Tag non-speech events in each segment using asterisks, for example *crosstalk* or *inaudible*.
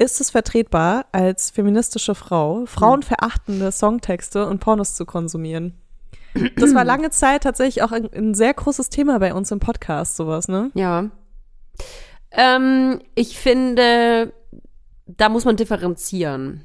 Ist es vertretbar, als feministische Frau frauenverachtende Songtexte und Pornos zu konsumieren? Das war lange Zeit tatsächlich auch ein, ein sehr großes Thema bei uns im Podcast, sowas, ne? Ja. Ähm, ich finde, da muss man differenzieren.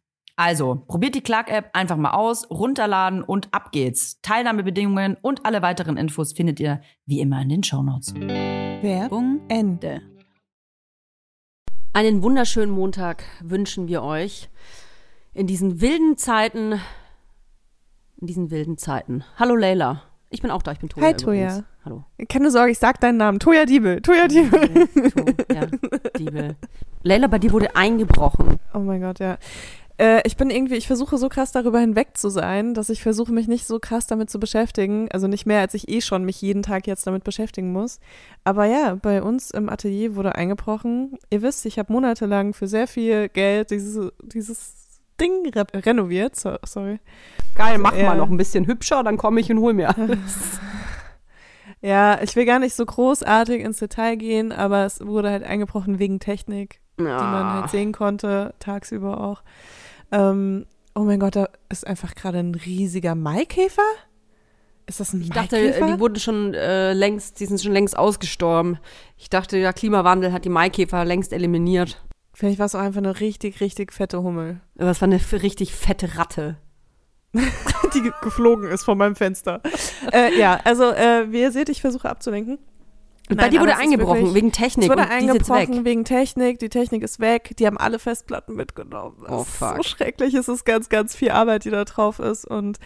Also, probiert die Clark-App einfach mal aus, runterladen und ab geht's. Teilnahmebedingungen und alle weiteren Infos findet ihr wie immer in den Shownotes. Werbung Ende. Einen wunderschönen Montag wünschen wir euch in diesen wilden Zeiten. In diesen wilden Zeiten. Hallo Leila. Ich bin auch da, ich bin Toja. Hi, übrigens. Toja. Hallo. Keine Sorge, ich sag deinen Namen. Toja Diebel. Toja Diebel. ja, Diebe. Leila, bei dir wurde eingebrochen. Oh mein Gott, ja. Äh, ich bin irgendwie, ich versuche so krass darüber hinweg zu sein, dass ich versuche, mich nicht so krass damit zu beschäftigen. Also nicht mehr, als ich eh schon mich jeden Tag jetzt damit beschäftigen muss. Aber ja, bei uns im Atelier wurde eingebrochen. Ihr wisst, ich habe monatelang für sehr viel Geld dieses, dieses Ding re renoviert. So, sorry. Geil, mach Ja. mal noch ein bisschen hübscher, dann komme ich und hol mir alles. Ja, ich will gar nicht so großartig ins Detail gehen, aber es wurde halt eingebrochen wegen Technik. Die man halt sehen konnte, tagsüber auch. Ähm, oh mein Gott, da ist einfach gerade ein riesiger Maikäfer? Ist das ein Ich dachte, Maikäfer? die wurden schon äh, längst, die sind schon längst ausgestorben. Ich dachte, der Klimawandel hat die Maikäfer längst eliminiert. Vielleicht war es auch einfach eine richtig, richtig fette Hummel, Aber es war eine richtig fette Ratte. *laughs* die ge- geflogen ist von meinem Fenster. äh, ja, also äh, wie ihr seht, ich versuche abzulenken. Bei Nein, dir aber wurde eingebrochen wirklich- wegen Technik Es wurde eingebrochen weg. wegen Technik, die Technik ist weg, die haben alle Festplatten mitgenommen. Das Oh, ist so fuck. schrecklich, es ist ganz, ganz viel Arbeit, die da drauf ist und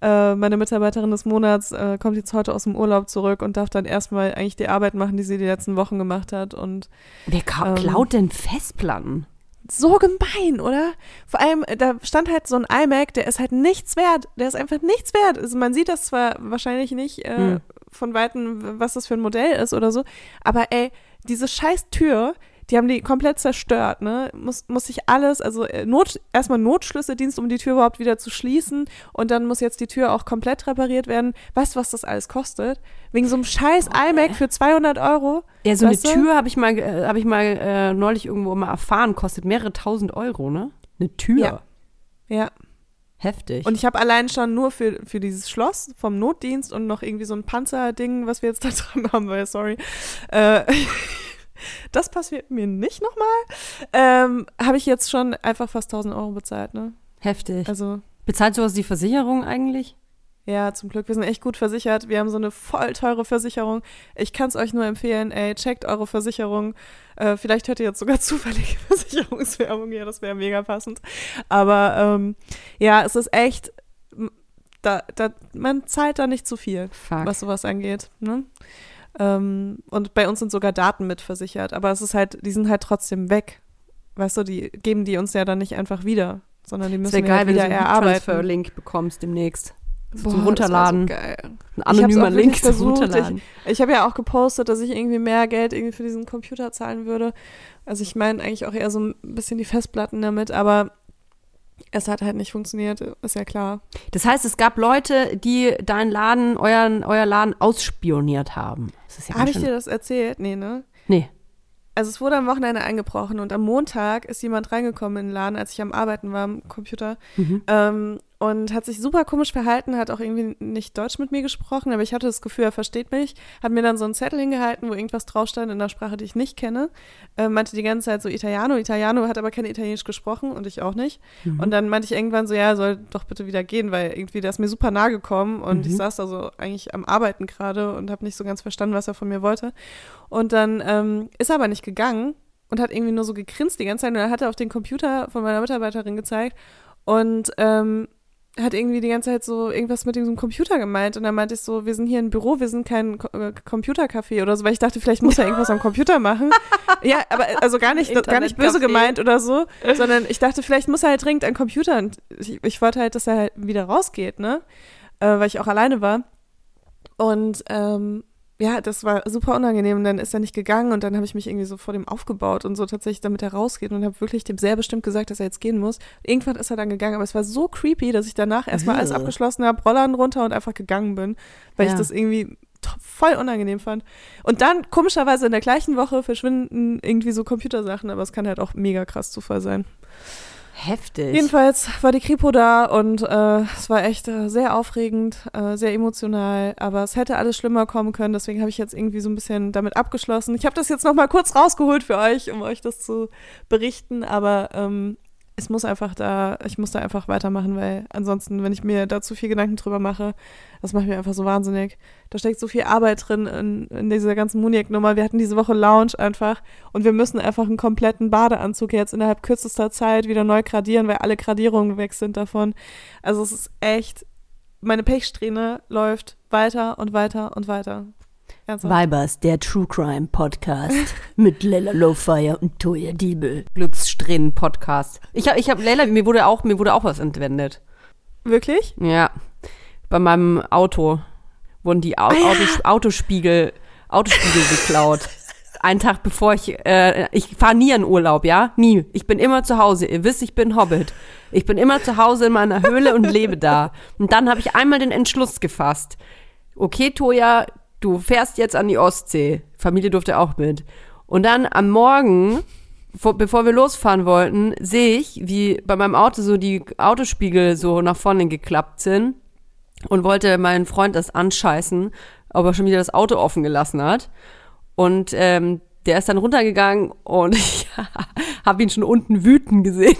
äh, meine Mitarbeiterin des Monats äh, kommt jetzt heute aus dem Urlaub zurück und darf dann erstmal eigentlich die Arbeit machen, die sie die letzten Wochen gemacht hat und Wer Ähm, klaut denn Festplatten? so gemein, oder? Vor allem, äh, da stand halt so ein iMac, der ist halt nichts wert. Der ist einfach nichts wert. Also man sieht das zwar wahrscheinlich nicht äh, Hm. Von Weitem, was das für ein Modell ist oder so, aber ey, diese scheiß Tür, Die haben die komplett zerstört, ne? Muss, muss sich alles, also äh, Not, erstmal Notschlüsseldienst, um die Tür überhaupt wieder zu schließen. Und dann muss jetzt die Tür auch komplett repariert werden. Weißt du, was das alles kostet? Wegen so einem scheiß iMac für 200 Euro. Ja, so eine du? Tür habe ich mal, äh, habe ich mal äh, neulich irgendwo mal erfahren, kostet mehrere tausend Euro, ne? Eine Tür. Ja. Ja. Heftig. Und ich habe allein schon nur für, für dieses Schloss vom Notdienst und noch irgendwie so ein Panzerding, was wir jetzt da *laughs* dran haben, weil, sorry. Äh, *laughs* das passiert mir nicht nochmal. Ähm, habe ich jetzt schon einfach fast 1000 Euro bezahlt, ne? Heftig. Also, Bezahlt sowas die Versicherung eigentlich? Ja, zum Glück, wir sind echt gut versichert. Wir haben so eine voll teure Versicherung. Ich kann es euch nur empfehlen, ey, checkt eure Versicherung. Äh, vielleicht hört ihr jetzt sogar *laughs* zufällige Versicherungswerbung hier, das wäre mega passend. Aber ähm, ja, es ist echt, da, da, man zahlt da nicht zu viel. Fuck. was sowas angeht. Ne? Ähm, und bei uns sind sogar Daten mitversichert, aber es ist halt, die sind halt trotzdem weg. Weißt du, die geben die uns ja dann nicht einfach wieder, sondern die Es müssen wäre wir geil, halt wenn du wieder so einen erarbeiten. Transfer-Link bekommst demnächst. Boah, zum Runterladen. So. Ein Ich anonymer Link zum versucht. Runterladen. Ich habe ja auch gepostet, dass ich irgendwie mehr Geld irgendwie für diesen Computer zahlen würde. Also ich meine eigentlich auch eher so ein bisschen die Festplatten damit, aber es hat halt nicht funktioniert, ist ja klar. Das heißt, es gab Leute, die deinen Laden, euren, euer Laden ausspioniert haben. Ja Habe ich dir das erzählt? Nee, ne? Nee. Also es wurde am Wochenende eingebrochen und am Montag ist jemand reingekommen in den Laden, als ich am Arbeiten war am Computer Mhm. ähm, und hat sich super komisch verhalten, hat auch irgendwie nicht Deutsch mit mir gesprochen, aber ich hatte das Gefühl, er versteht mich, hat mir dann so einen Zettel hingehalten, wo irgendwas drauf stand in einer Sprache, die ich nicht kenne, äh, meinte die ganze Zeit so Italiano, Italiano, hat aber kein Italienisch gesprochen und ich auch nicht. Und dann meinte ich irgendwann so, ja, er soll doch bitte wieder gehen, weil irgendwie der ist mir super nahe gekommen und ich saß da so eigentlich am Arbeiten gerade und habe nicht so ganz verstanden, was er von mir wollte. Und dann ähm, ist er aber nicht gegangen und hat irgendwie nur so gegrinst die ganze Zeit und dann hat er auf den Computer von meiner Mitarbeiterin gezeigt und ähm, hat irgendwie die ganze Zeit so irgendwas mit diesem Computer gemeint und dann meinte ich so, wir sind hier im Büro, wir sind kein äh, Computercafé oder so, weil ich dachte, vielleicht muss er irgendwas am Computer machen. *laughs* Ja, aber also gar nicht, gar nicht böse gemeint oder so, *laughs* sondern ich dachte, vielleicht muss er halt dringend an Computer und ich, ich wollte halt, dass er halt wieder rausgeht, ne, äh, weil ich auch alleine war. Und ähm, ja, das war super unangenehm. Und dann ist er nicht gegangen und dann habe ich mich irgendwie so vor dem aufgebaut und so tatsächlich, damit er rausgeht und habe wirklich dem sehr bestimmt gesagt, dass er jetzt gehen muss. Irgendwann ist er dann gegangen, aber es war so creepy, dass ich danach erstmal alles abgeschlossen habe, Rollern runter und einfach gegangen bin, weil Ja. ich das irgendwie voll unangenehm fand. Und dann komischerweise in der gleichen Woche verschwinden irgendwie so Computersachen, aber es kann halt auch mega krass Zufall sein. Heftig. Jedenfalls war die Kripo da und äh, es war echt äh, sehr aufregend, äh, sehr emotional, aber es hätte alles schlimmer kommen können, deswegen habe ich jetzt irgendwie so ein bisschen damit abgeschlossen. Ich habe das jetzt nochmal kurz rausgeholt für euch, um euch das zu berichten, aber ähm, es muss einfach da, ich muss da einfach weitermachen, weil ansonsten, wenn ich mir da zu viel Gedanken drüber mache, das macht mir einfach so wahnsinnig. Da steckt so viel Arbeit drin in, in dieser ganzen Muniac-Nummer. Wir hatten diese Woche Lounge einfach und wir müssen einfach einen kompletten Badeanzug jetzt innerhalb kürzester Zeit wieder neu gradieren, weil alle Gradierungen weg sind davon. Also es ist echt, meine Pechsträhne läuft weiter und weiter und weiter. Ernsthaft. Vibers, der True Crime Podcast *laughs* mit Leila Lowfire und Toya Diebel. Glückssträhnen Podcast. Ich habe, ich habe, Leila, mir wurde auch, mir wurde auch was entwendet. Wirklich? Ja. Bei meinem Auto wurden die Au Autos, Autospiegel, Autospiegel geklaut. *laughs* Einen Tag bevor ich, äh, ich fahre nie in Urlaub, ja? Nie. Ich bin immer zu Hause. Ihr wisst, ich bin Hobbit. Ich bin immer zu Hause in meiner Höhle und lebe da. Und dann habe ich einmal den Entschluss gefasst. Okay, Toja, du fährst jetzt an die Ostsee. Familie durfte auch mit. Und dann am Morgen, vor, bevor wir losfahren wollten, sehe ich, wie bei meinem Auto so die Autospiegel so nach vorne geklappt sind und wollte meinen Freund das anscheißen, ob er schon wieder das Auto offen gelassen hat. Und ähm, der ist dann runtergegangen und *laughs* ich *laughs* habe ihn schon unten wüten gesehen.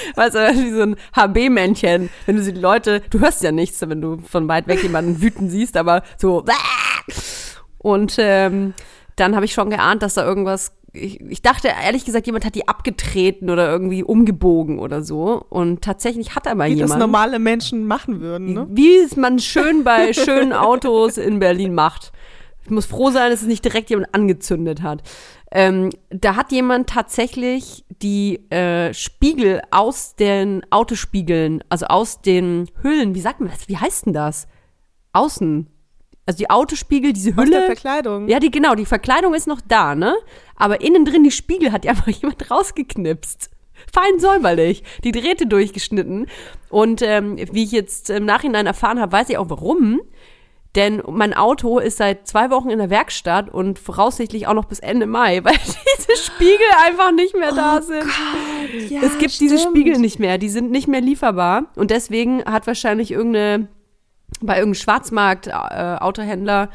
*laughs* Weißt du, wie so ein HB-Männchen. Wenn du die Leute, du hörst ja nichts, wenn du von weit weg jemanden wüten siehst, aber so. *laughs* Und ähm, dann habe ich schon geahnt, dass da irgendwas. Ich, ich dachte ehrlich gesagt, jemand hat die abgetreten oder irgendwie umgebogen oder so. Und tatsächlich hat aber Wie das jemand. normale Menschen machen würden, ne? Wie es man schön bei schönen Autos in Berlin macht. Ich muss froh sein, dass es nicht direkt jemand angezündet hat. Ähm, da hat jemand tatsächlich die äh, Spiegel aus den Autospiegeln, also aus den Hüllen, wie sagt man das? Wie heißt denn das? Außen. Also die Autospiegel, diese Aus der Hülle. Verkleidung. Ja, die, genau, die Verkleidung ist noch da, ne? Aber innen drin die Spiegel hat ja *laughs* einfach jemand rausgeknipst. Fein säuberlich. Die Drähte durchgeschnitten. Und ähm, wie ich jetzt im Nachhinein erfahren habe, weiß ich auch warum. Denn mein Auto ist seit zwei Wochen in der Werkstatt und voraussichtlich auch noch bis Ende Mai, *laughs* weil diese Spiegel einfach nicht mehr da sind. Ja, es gibt diese stimmt. Spiegel nicht mehr, die sind nicht mehr lieferbar. Und deswegen hat wahrscheinlich irgendeine, bei irgendeinem Schwarzmarkt-Autohändler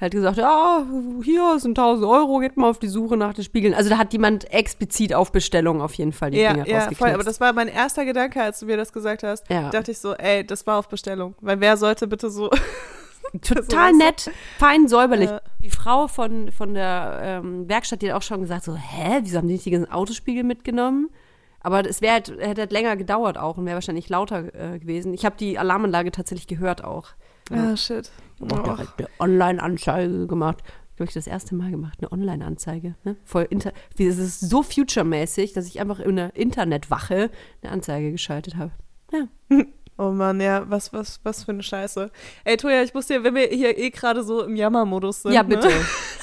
halt gesagt, ja, hier sind 1000 Euro, geht mal auf die Suche nach den Spiegeln. Also da hat jemand explizit auf Bestellung auf jeden Fall die Ja, Dinger ja, voll. Aber das war mein erster Gedanke, als du mir das gesagt hast. Ja. Dachte ich so, ey, das war auf Bestellung. Weil wer sollte bitte so. *laughs* Total nett, fein säuberlich. Ja. Die Frau von, von der ähm, Werkstatt, die hat auch schon gesagt, so, hä, wieso haben die nicht die ganzen Autospiegel mitgenommen? Aber es wäre halt, hätte halt länger gedauert auch und wäre wahrscheinlich lauter äh, gewesen. Ich habe die Alarmanlage tatsächlich gehört auch. Ah, shit. Ich habe direkt eine Online-Anzeige gemacht. Glaube ich, das erste Mal gemacht, eine Online-Anzeige. Ne? Voll inter Wie- Es ist so future-mäßig, dass ich einfach in einer Internetwache eine Anzeige geschaltet habe. Ja. *laughs* Oh Mann, ja, was, was, was für eine Scheiße. Ey, Toja, ich muss dir, wenn wir hier eh gerade so im Jammermodus sind. Ja, Ne? bitte.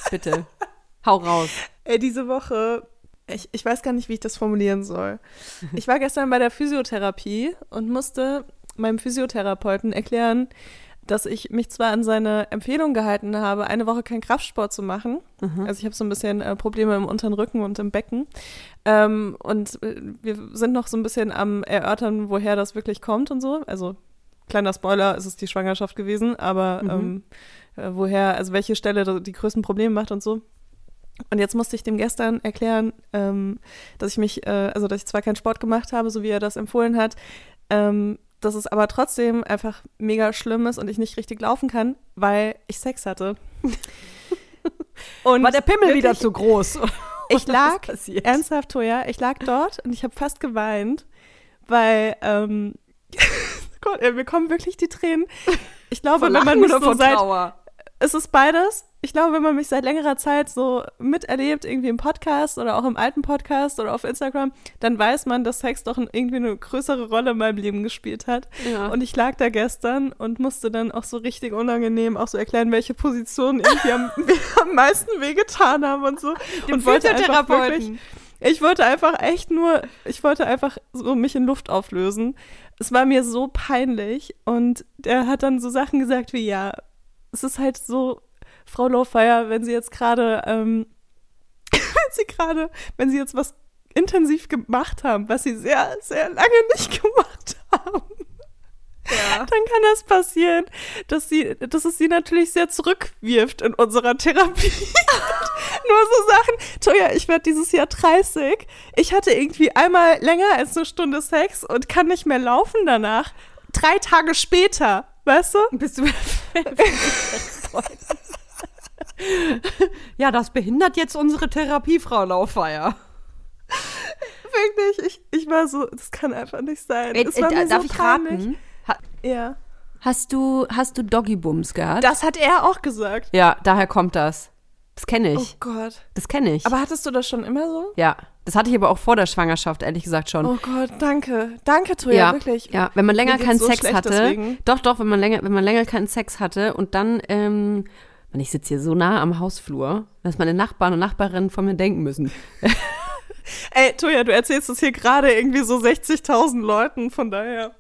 bitte. Hau raus. *laughs* Ey, diese Woche, ich, ich weiß gar nicht, wie ich das formulieren soll. Ich war gestern bei der Physiotherapie und musste meinem Physiotherapeuten erklären, dass ich mich zwar an seine Empfehlung gehalten habe, eine Woche keinen Kraftsport zu machen. Also ich habe so ein bisschen äh, Probleme im unteren Rücken und im Becken. Ähm, und äh, wir sind noch so ein bisschen am Erörtern, woher das wirklich kommt und so. Also kleiner Spoiler, es ist die Schwangerschaft gewesen, aber ähm, äh, woher, also welche Stelle die größten Probleme macht und so. Und jetzt musste ich dem gestern erklären, ähm, dass ich mich, äh, also dass ich zwar keinen Sport gemacht habe, so wie er das empfohlen hat, ähm, dass es aber trotzdem einfach mega schlimm ist und ich nicht richtig laufen kann, weil ich Sex hatte. *laughs* Und wirklich, zu groß? *laughs* ich lag, ernsthaft, Toja, ich lag dort und ich habe fast geweint, weil, ähm, *laughs* Gott, ey, mir kommen wirklich die Tränen. Ich glaube, wenn man mich so seit, es ist beides. Ich glaube, wenn man mich seit längerer Zeit so miterlebt, irgendwie im Podcast oder auch im alten Podcast oder auf Instagram, dann weiß man, dass Sex doch irgendwie eine größere Rolle in meinem Leben gespielt hat. Ja. Und ich lag da gestern und musste dann auch so richtig unangenehm auch so erklären, welche Positionen irgendwie am, *laughs* am meisten wehgetan haben und so. und wollte einfach wirklich, ich wollte einfach echt nur, ich wollte einfach so mich in Luft auflösen. Es war mir so peinlich und er hat dann so Sachen gesagt wie, ja, es ist halt so, Frau Lowfire, wenn sie jetzt gerade, ähm, *laughs* wenn sie gerade, wenn sie jetzt was intensiv gemacht haben, was sie sehr, sehr lange nicht *laughs* gemacht haben, dann kann das passieren, dass sie, dass es sie natürlich sehr zurückwirft in unserer Therapie. *laughs* Nur so Sachen. Toja, ich werde dieses Jahr 30. Ich hatte irgendwie einmal länger als eine Stunde Sex und kann nicht mehr laufen danach. Drei Tage später, weißt du? Bist du *laughs* Ja, das behindert jetzt unsere Therapie, Frau Laufeier. Wirklich, ich, ich war so, das kann einfach nicht sein. Äh, mir darf so ich raten? Ha Ja. hast du, hast du Doggy-Bums gehabt? Das hat er auch gesagt. ja, daher kommt das. Das kenne Oh ich. Gott. Das kenne ich. Aber hattest du das schon immer so? ja, das hatte ich aber auch vor der Schwangerschaft, ehrlich gesagt schon. Oh Gott, danke. Danke, Toja, ja, wirklich. ja, wenn man länger keinen so Sex hatte. deswegen. Doch, doch, wenn man länger, wenn man länger keinen Sex hatte und dann, ähm, ich sitze hier so nah am Hausflur, dass meine Nachbarn und Nachbarinnen von mir denken müssen. *laughs* Ey, Toja, du erzählst das hier gerade irgendwie so 60.000 Leuten, von daher.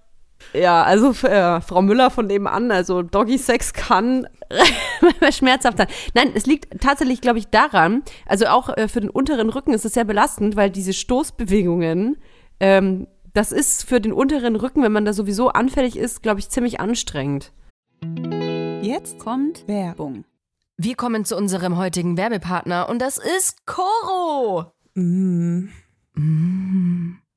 Ja, also äh, Frau Müller von nebenan, also Doggy-Sex kann *laughs* schmerzhaft sein. Nein, es liegt tatsächlich, glaube ich, daran, also auch äh, für den unteren Rücken ist es sehr belastend, weil diese Stoßbewegungen, ähm, das ist für den unteren Rücken, wenn man da sowieso anfällig ist, glaube ich, ziemlich anstrengend. Jetzt kommt Werbung. Wir kommen zu unserem heutigen Werbepartner und das ist Coro. Mm.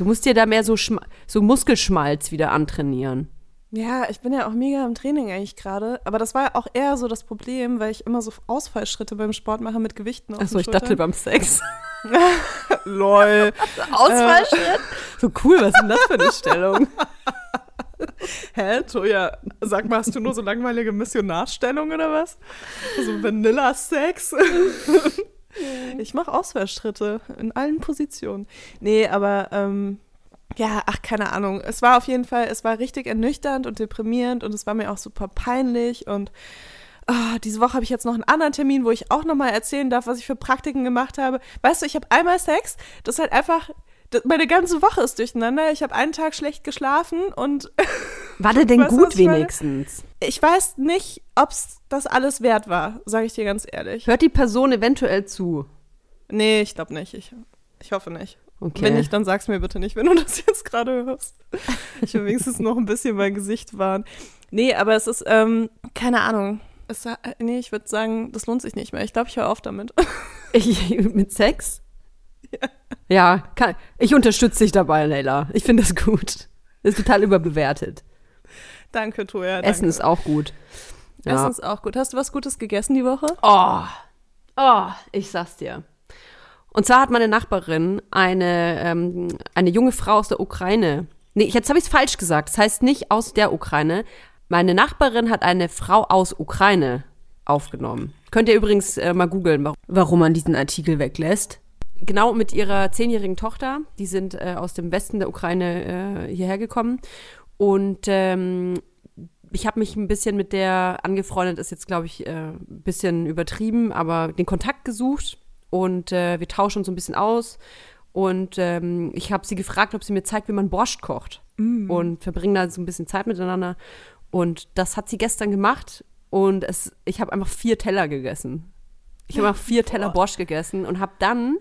Du musst dir da mehr so, so Muskelschmalz wieder antrainieren. Ja, ich bin ja auch mega im Training eigentlich gerade. Aber das war auch eher so das Problem, weil ich immer so Ausfallschritte beim Sport mache mit Gewichten Achso, ich dachte beim Sex. *laughs* Lol. *laughs* Ausfallschritt? so cool, was ist denn das für eine Stellung? *laughs* Hä, Toja, sag mal, hast du nur so langweilige Missionarstellung oder was? So Vanilla-Sex? Ich mache Ausfallschritte in allen Positionen. Nee, aber ähm, ja, ach, keine Ahnung. Es war auf jeden Fall, es war richtig ernüchternd und deprimierend und es war mir auch super peinlich und ah, diese Woche habe ich jetzt noch einen anderen Termin, wo ich auch nochmal erzählen darf, was ich für Praktiken gemacht habe. Weißt du, ich habe einmal Sex, das ist halt einfach, das, meine ganze Woche ist durcheinander. Ich habe einen Tag schlecht geschlafen und *laughs* War der denn Weißt gut wenigstens? ich weiß nicht, ob es das alles wert war, sage ich dir ganz ehrlich. Hört die Person eventuell zu? Nee, ich glaube nicht. Ich, ich hoffe nicht. Okay. Wenn nicht, dann sag's mir bitte nicht, wenn du *laughs* das jetzt gerade hörst. Ich will wenigstens noch ein bisschen mein Gesicht wahren. Nee, aber es ist, ähm, keine Ahnung. Es, äh, nee, ich würde sagen, das lohnt sich nicht mehr. Ich glaube, ich höre auf damit. *laughs* Ich, mit Sex? Ja, kann, ich unterstütze dich dabei, Leila. Ich finde das gut. Ist total überbewertet. *laughs* Danke, Toja. Danke. Essen ist auch gut. Ja. Essen ist auch gut. Hast du was Gutes gegessen die Woche? Oh, oh, ich sag's dir. Und zwar hat meine Nachbarin eine, ähm, eine junge Frau aus der Ukraine. Nee, jetzt habe ich es falsch gesagt. Das heißt nicht aus der Ukraine. Meine Nachbarin hat eine Frau aus Ukraine aufgenommen. Könnt ihr übrigens äh, mal googeln, warum- man diesen Artikel weglässt. Genau mit ihrer zehnjährigen Tochter. Die sind äh, aus dem Westen der Ukraine äh, hierher gekommen. Und ähm, ich habe mich ein bisschen mit der angefreundet, ist jetzt, glaube ich, äh, ein bisschen übertrieben, aber den Kontakt gesucht und äh, wir tauschen uns so ein bisschen aus. Und ähm, ich habe sie gefragt, ob sie mir zeigt, wie man Borscht kocht. Und verbringen da so ein bisschen Zeit miteinander. Und das hat sie gestern gemacht. Und es, ich habe einfach vier Teller gegessen. Ich habe einfach vier Teller Borscht gegessen und habe dann,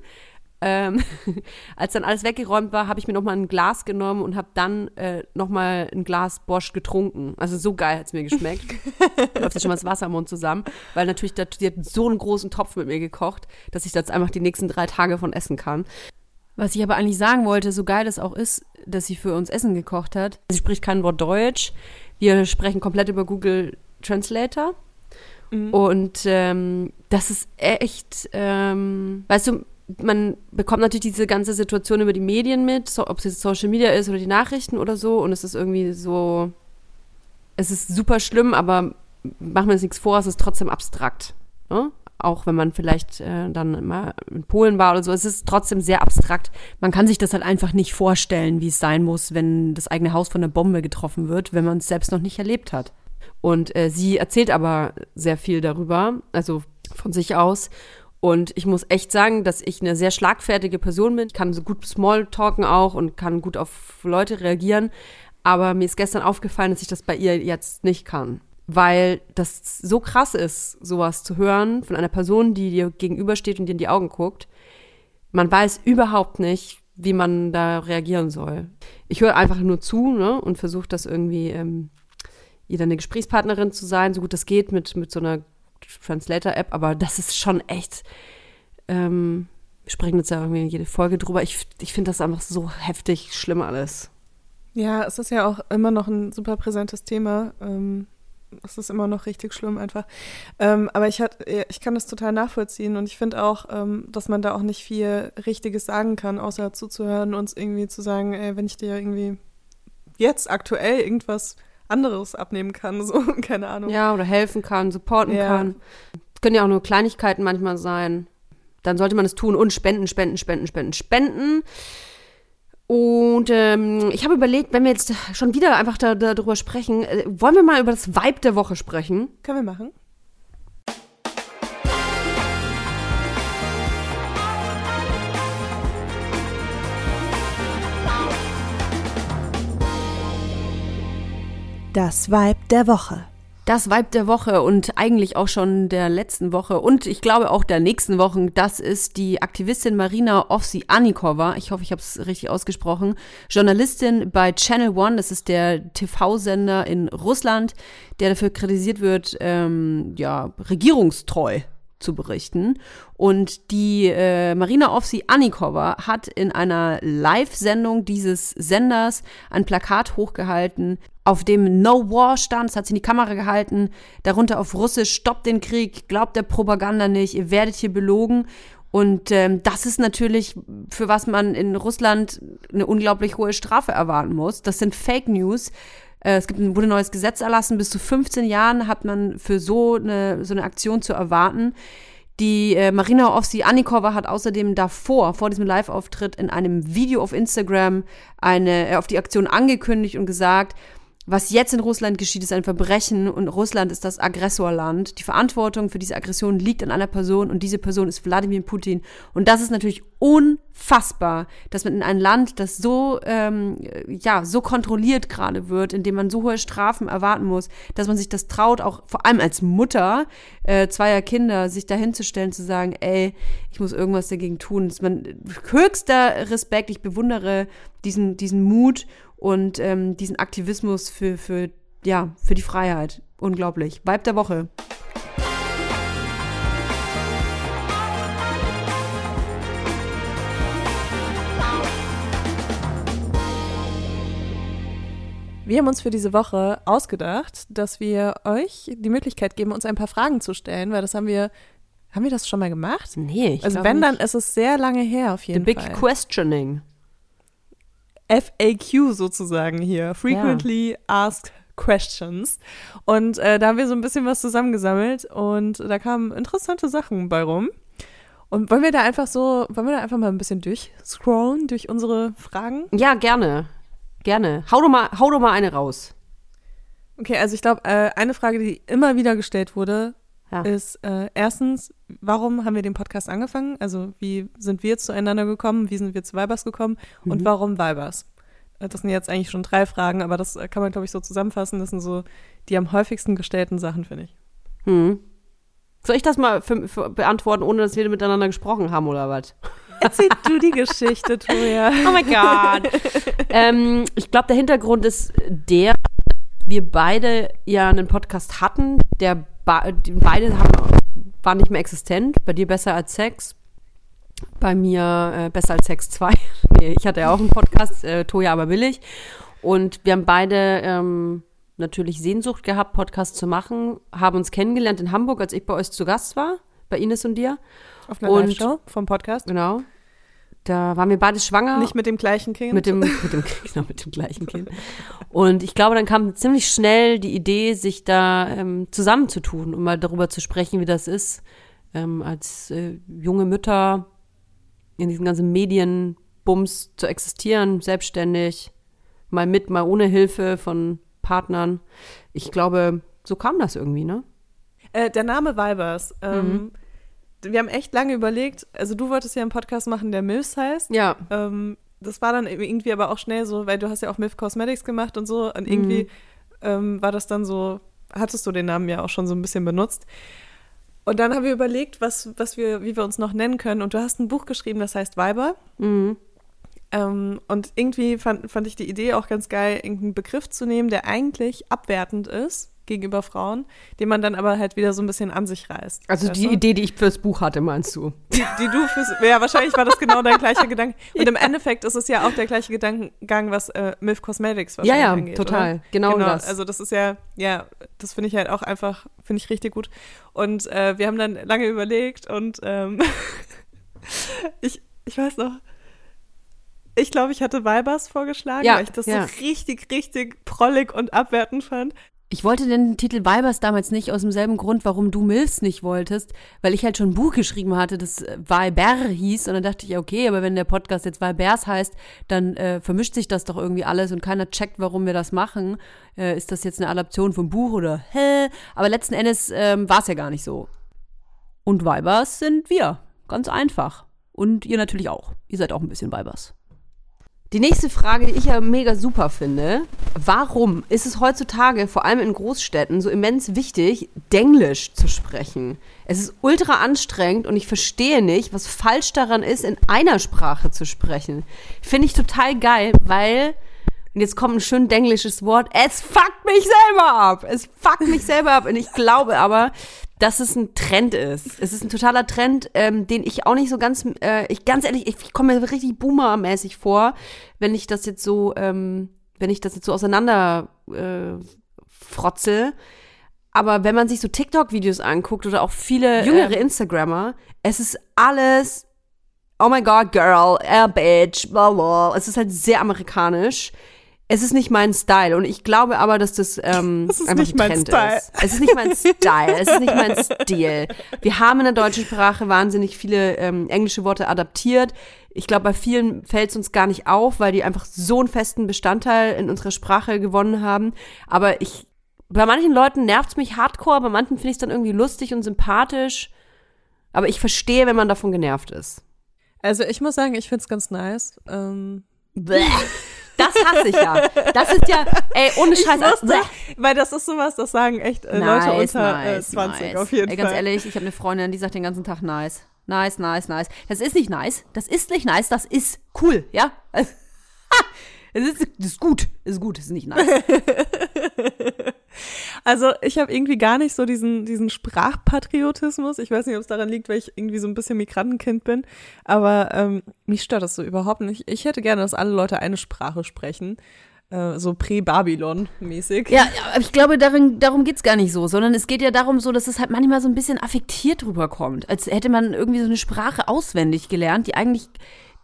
ähm, *laughs* als dann alles weggeräumt war, habe ich mir nochmal ein Glas genommen und habe dann äh, nochmal ein Glas Borscht getrunken. Also so geil hat es mir geschmeckt. *laughs* läuft ja schon mal das Wasser im Mund zusammen, weil natürlich da, die hat so einen großen Topf mit mir gekocht, dass ich das einfach die nächsten drei Tage von essen kann. Was ich aber eigentlich sagen wollte, so geil es auch ist, dass sie für uns Essen gekocht hat. Sie spricht kein Wort Deutsch. Wir sprechen komplett über Google Translator. Und ähm, das ist echt, ähm, weißt du, man bekommt natürlich diese ganze Situation über die Medien mit, so, ob es jetzt Social Media ist oder die Nachrichten oder so. Und es ist irgendwie so, es ist super schlimm, aber machen wir uns nichts vor, es ist trotzdem abstrakt. Ne? Auch wenn man vielleicht äh, dann mal in Polen war oder so, es ist trotzdem sehr abstrakt. Man kann sich das halt einfach nicht vorstellen, wie es sein muss, wenn das eigene Haus von einer Bombe getroffen wird, wenn man es selbst noch nicht erlebt hat. Und äh, sie erzählt aber sehr viel darüber, also von sich aus. Und ich muss echt sagen, dass ich eine sehr schlagfertige Person bin. Ich kann so gut Smalltalken auch und kann gut auf Leute reagieren. Aber mir ist gestern aufgefallen, dass ich das bei ihr jetzt nicht kann. Weil das so krass ist, sowas zu hören von einer Person, die dir gegenübersteht und dir in die Augen guckt. Man weiß überhaupt nicht, wie man da reagieren soll. Ich höre einfach nur zu ne, und versuche das irgendwie, ähm, ihr dann eine Gesprächspartnerin zu sein, so gut das geht mit, mit so einer Translator-App. Aber das ist schon echt, ähm, wir sprechen jetzt ja irgendwie jede Folge drüber. Ich, ich finde das einfach so heftig schlimm alles. Ja, es ist ja auch immer noch ein super präsentes Thema. Ähm, es ist immer noch richtig schlimm einfach. Ähm, aber ich, hat, ich kann das total nachvollziehen und ich finde auch, ähm, dass man da auch nicht viel Richtiges sagen kann, außer zuzuhören und irgendwie zu sagen, ey, wenn ich dir irgendwie jetzt aktuell irgendwas anderes abnehmen kann, *laughs* so, keine Ahnung. Ja, oder helfen kann, supporten Ja. kann. Es können ja auch nur Kleinigkeiten manchmal sein. Dann sollte man es tun und spenden, spenden, spenden, spenden, spenden. Und ähm, ich habe überlegt, wenn wir jetzt schon wieder einfach da, da, darüber sprechen, äh, wollen wir mal über das Vibe der Woche sprechen? Können wir machen? Das Vibe der Woche. Das Vibe der Woche und eigentlich auch schon der letzten Woche und ich glaube auch der nächsten Wochen, das ist die Aktivistin Marina Ovsi-Anikova. Ich hoffe, ich habe es richtig ausgesprochen. Journalistin bei Channel One, das ist der TV-Sender in Russland, der dafür kritisiert wird, ähm, ja, regierungstreu zu berichten. Und die äh, Marina Ovsi-Anikova hat in einer Live-Sendung dieses Senders ein Plakat hochgehalten, auf dem No War stand, das hat sie in die Kamera gehalten, darunter auf Russisch, stoppt den Krieg, glaubt der Propaganda nicht, ihr werdet hier belogen. Und ähm, das ist natürlich, für was man in Russland eine unglaublich hohe Strafe erwarten muss. Das sind Fake News. Äh, es gibt ein, wurde ein neues Gesetz erlassen, bis zu 15 Jahren hat man für so eine, so eine Aktion zu erwarten. Die äh, Marina Ovsi-Anikova hat außerdem davor, vor diesem Live-Auftritt, in einem Video auf Instagram eine, äh, auf die Aktion angekündigt und gesagt, was jetzt in Russland geschieht, ist ein Verbrechen und Russland ist das Aggressorland. Die Verantwortung für diese Aggression liegt an einer Person und diese Person ist Wladimir Putin. Und das ist natürlich unfassbar, dass man in ein Land, das so ähm, ja so kontrolliert gerade wird, in dem man so hohe Strafen erwarten muss, dass man sich das traut, auch vor allem als Mutter äh, zweier Kinder, sich dahinzustellen, zu sagen, ey, ich muss irgendwas dagegen tun. Das ist man höchster Respekt. Ich bewundere diesen diesen Mut und ähm, diesen Aktivismus für, für, ja, für die Freiheit. Unglaublich. Vibe der Woche. Wir haben uns für diese Woche ausgedacht, dass wir euch die Möglichkeit geben, uns ein paar Fragen zu stellen, weil das haben wir. Haben wir das schon mal gemacht? Nee. Ich also wenn, nicht. dann ist es sehr lange her auf jeden Fall. The Big Fall. Questioning. FAQ sozusagen hier. Frequently Asked Questions. Und äh, da haben wir so ein bisschen was zusammengesammelt und da kamen interessante Sachen bei rum. Und wollen wir da einfach so, wollen wir da einfach mal ein bisschen durchscrollen durch unsere Fragen? Ja, gerne. Gerne. Hau doch mal, hau doch mal eine raus. Okay, also ich glaube, äh, eine Frage, die immer wieder gestellt wurde, Ja. ist äh, erstens, warum haben wir den Podcast angefangen? Also wie sind wir zueinander gekommen? Wie sind wir zu Vibers gekommen? Und warum Vibers? Äh, Das sind jetzt eigentlich schon drei Fragen, aber das äh, kann man, glaube ich, so zusammenfassen. Das sind so die am häufigsten gestellten Sachen, finde ich. Hm. Soll ich das mal für, für beantworten, ohne dass wir miteinander gesprochen haben oder was? Erzähl du die Geschichte, Toja. *laughs* Oh mein Gott. ähm, ich glaube, der Hintergrund ist der, wir beide ja einen Podcast hatten, der beide haben, waren nicht mehr existent. Bei dir besser als Sex. Bei mir äh, besser als Sex 2. *laughs* nee, ich hatte ja auch einen Podcast, äh, Toja aber billig. Und wir haben beide ähm, natürlich Sehnsucht gehabt, Podcast zu machen, haben uns kennengelernt in Hamburg, als ich bei euch zu Gast war, bei Ines und dir. Auf einer Live-Show vom Podcast. Genau. Da waren wir beide schwanger. Nicht mit dem gleichen Kind. Mit dem, mit dem, *laughs* genau, mit dem gleichen Kind. Und ich glaube, dann kam ziemlich schnell die Idee, sich da ähm, zusammenzutun, um mal darüber zu sprechen, wie das ist, ähm, als äh, junge Mütter in diesen ganzen Medienbums zu existieren, selbstständig, mal mit, mal ohne Hilfe von Partnern. Ich glaube, so kam das irgendwie, ne? Äh, der Name Vibers. Ähm, Wir haben echt lange überlegt, also du wolltest ja einen Podcast machen, der Milfs heißt. Ja. Ähm, das war dann irgendwie aber auch schnell so, weil du hast ja auch Milf Cosmetics gemacht und so und irgendwie ähm, war das dann so, hattest du den Namen ja auch schon so ein bisschen benutzt. Und dann haben wir überlegt, was, was wir, wie wir uns noch nennen können. Und du hast ein Buch geschrieben, das heißt Weiber. Mhm. Ähm, und irgendwie fand, fand ich die Idee auch ganz geil, irgendeinen Begriff zu nehmen, der eigentlich abwertend ist gegenüber Frauen, den man dann aber halt wieder so ein bisschen an sich reißt. Also die du? Idee, die ich fürs Buch hatte, meinst du? die, die du fürs. Ja, wahrscheinlich war das genau dein gleicher *laughs* Gedanke. Und im Endeffekt ist es ja auch der gleiche Gedankengang, was äh, Milf Cosmetics Ja, wahrscheinlich ja, angeht. total. Oder? Genau das. Also das ist ja, ja, das finde ich halt auch einfach, finde ich richtig gut. Und äh, wir haben dann lange überlegt und ähm, *laughs* ich, ich weiß noch, ich glaube, ich hatte Vibers vorgeschlagen, Ja, weil ich das ja. so richtig, richtig prollig und abwertend fand. Ich wollte den Titel Weibers damals nicht aus demselben Grund, warum du Milfs nicht wolltest, weil ich halt schon ein Buch geschrieben hatte, das äh, Weiber hieß und dann dachte ich, okay, aber wenn der Podcast jetzt Weibers heißt, dann äh, vermischt sich das doch irgendwie alles und keiner checkt, warum wir das machen. Äh, ist das jetzt eine Adaption vom Buch oder hä? Aber letzten Endes ähm, war es ja gar nicht so. Und Weibers sind wir. Ganz einfach. Und ihr natürlich auch. Ihr seid auch ein bisschen Weibers. Die nächste Frage, die ich ja mega super finde. Warum ist es heutzutage, vor allem in Großstädten, so immens wichtig, Denglisch zu sprechen? Es ist ultra anstrengend und ich verstehe nicht, was falsch daran ist, in einer Sprache zu sprechen. Finde ich total geil, weil, und jetzt kommt ein schön denglisches Wort, es fuckt mich selber ab. Es fuckt mich selber ab. Und ich glaube aber, dass es ein Trend ist. Es ist ein totaler Trend, ähm, den ich auch nicht so ganz, äh, ich ganz ehrlich, ich, ich komme mir richtig boomermäßig vor, wenn ich das jetzt so, ähm, wenn ich das jetzt so auseinander äh, frotze. Aber wenn man sich so TikTok-Videos anguckt oder auch viele jüngere Instagrammer, es ist alles, oh my god, girl, a bitch, blah, blah. Es ist halt sehr amerikanisch. Es ist nicht mein Style und ich glaube aber, dass das, ähm, *laughs* Es ist einfach nicht ein mein Trend Style. ist. Es ist nicht mein *laughs* Style, es ist nicht mein Stil. Wir haben in der deutschen Sprache wahnsinnig viele ähm, englische Worte adaptiert. Ich glaube, bei vielen fällt es uns gar nicht auf, weil die einfach so einen festen Bestandteil in unserer Sprache gewonnen haben. Aber ich, bei manchen Leuten nervt es mich hardcore, bei manchen finde ich es dann irgendwie lustig und sympathisch. Aber ich verstehe, wenn man davon genervt ist. Also ich muss sagen, ich finde es ganz nice. Ähm, Bäh. *laughs* Das hasse ich ja. Das ist ja, ey, ohne Scheiß. musste, Bäh. weil das ist sowas, das sagen echt äh, Leute unter äh, 20 auf jeden Ey, Fall. Ganz ehrlich, ich habe eine Freundin, die sagt den ganzen Tag nice. Nice, nice, nice. Das ist nicht nice. Das ist nicht nice. Das ist cool, ja? *laughs* Es ist, das ist gut. Es ist gut. Es ist nicht nice. *laughs* *laughs* Also ich habe irgendwie gar nicht so diesen, diesen Sprachpatriotismus. Ich weiß nicht, ob es daran liegt, weil ich irgendwie so ein bisschen Migrantenkind bin. Aber ähm, mich stört das so überhaupt nicht. Ich hätte gerne, dass alle Leute eine Sprache sprechen. äh, so Prä-Babylon-mäßig. Ja, aber ich glaube, darin, darum geht's gar nicht so, sondern es geht ja darum so, dass es halt manchmal so ein bisschen affektiert rüberkommt. Als hätte man irgendwie so eine Sprache auswendig gelernt, die eigentlich,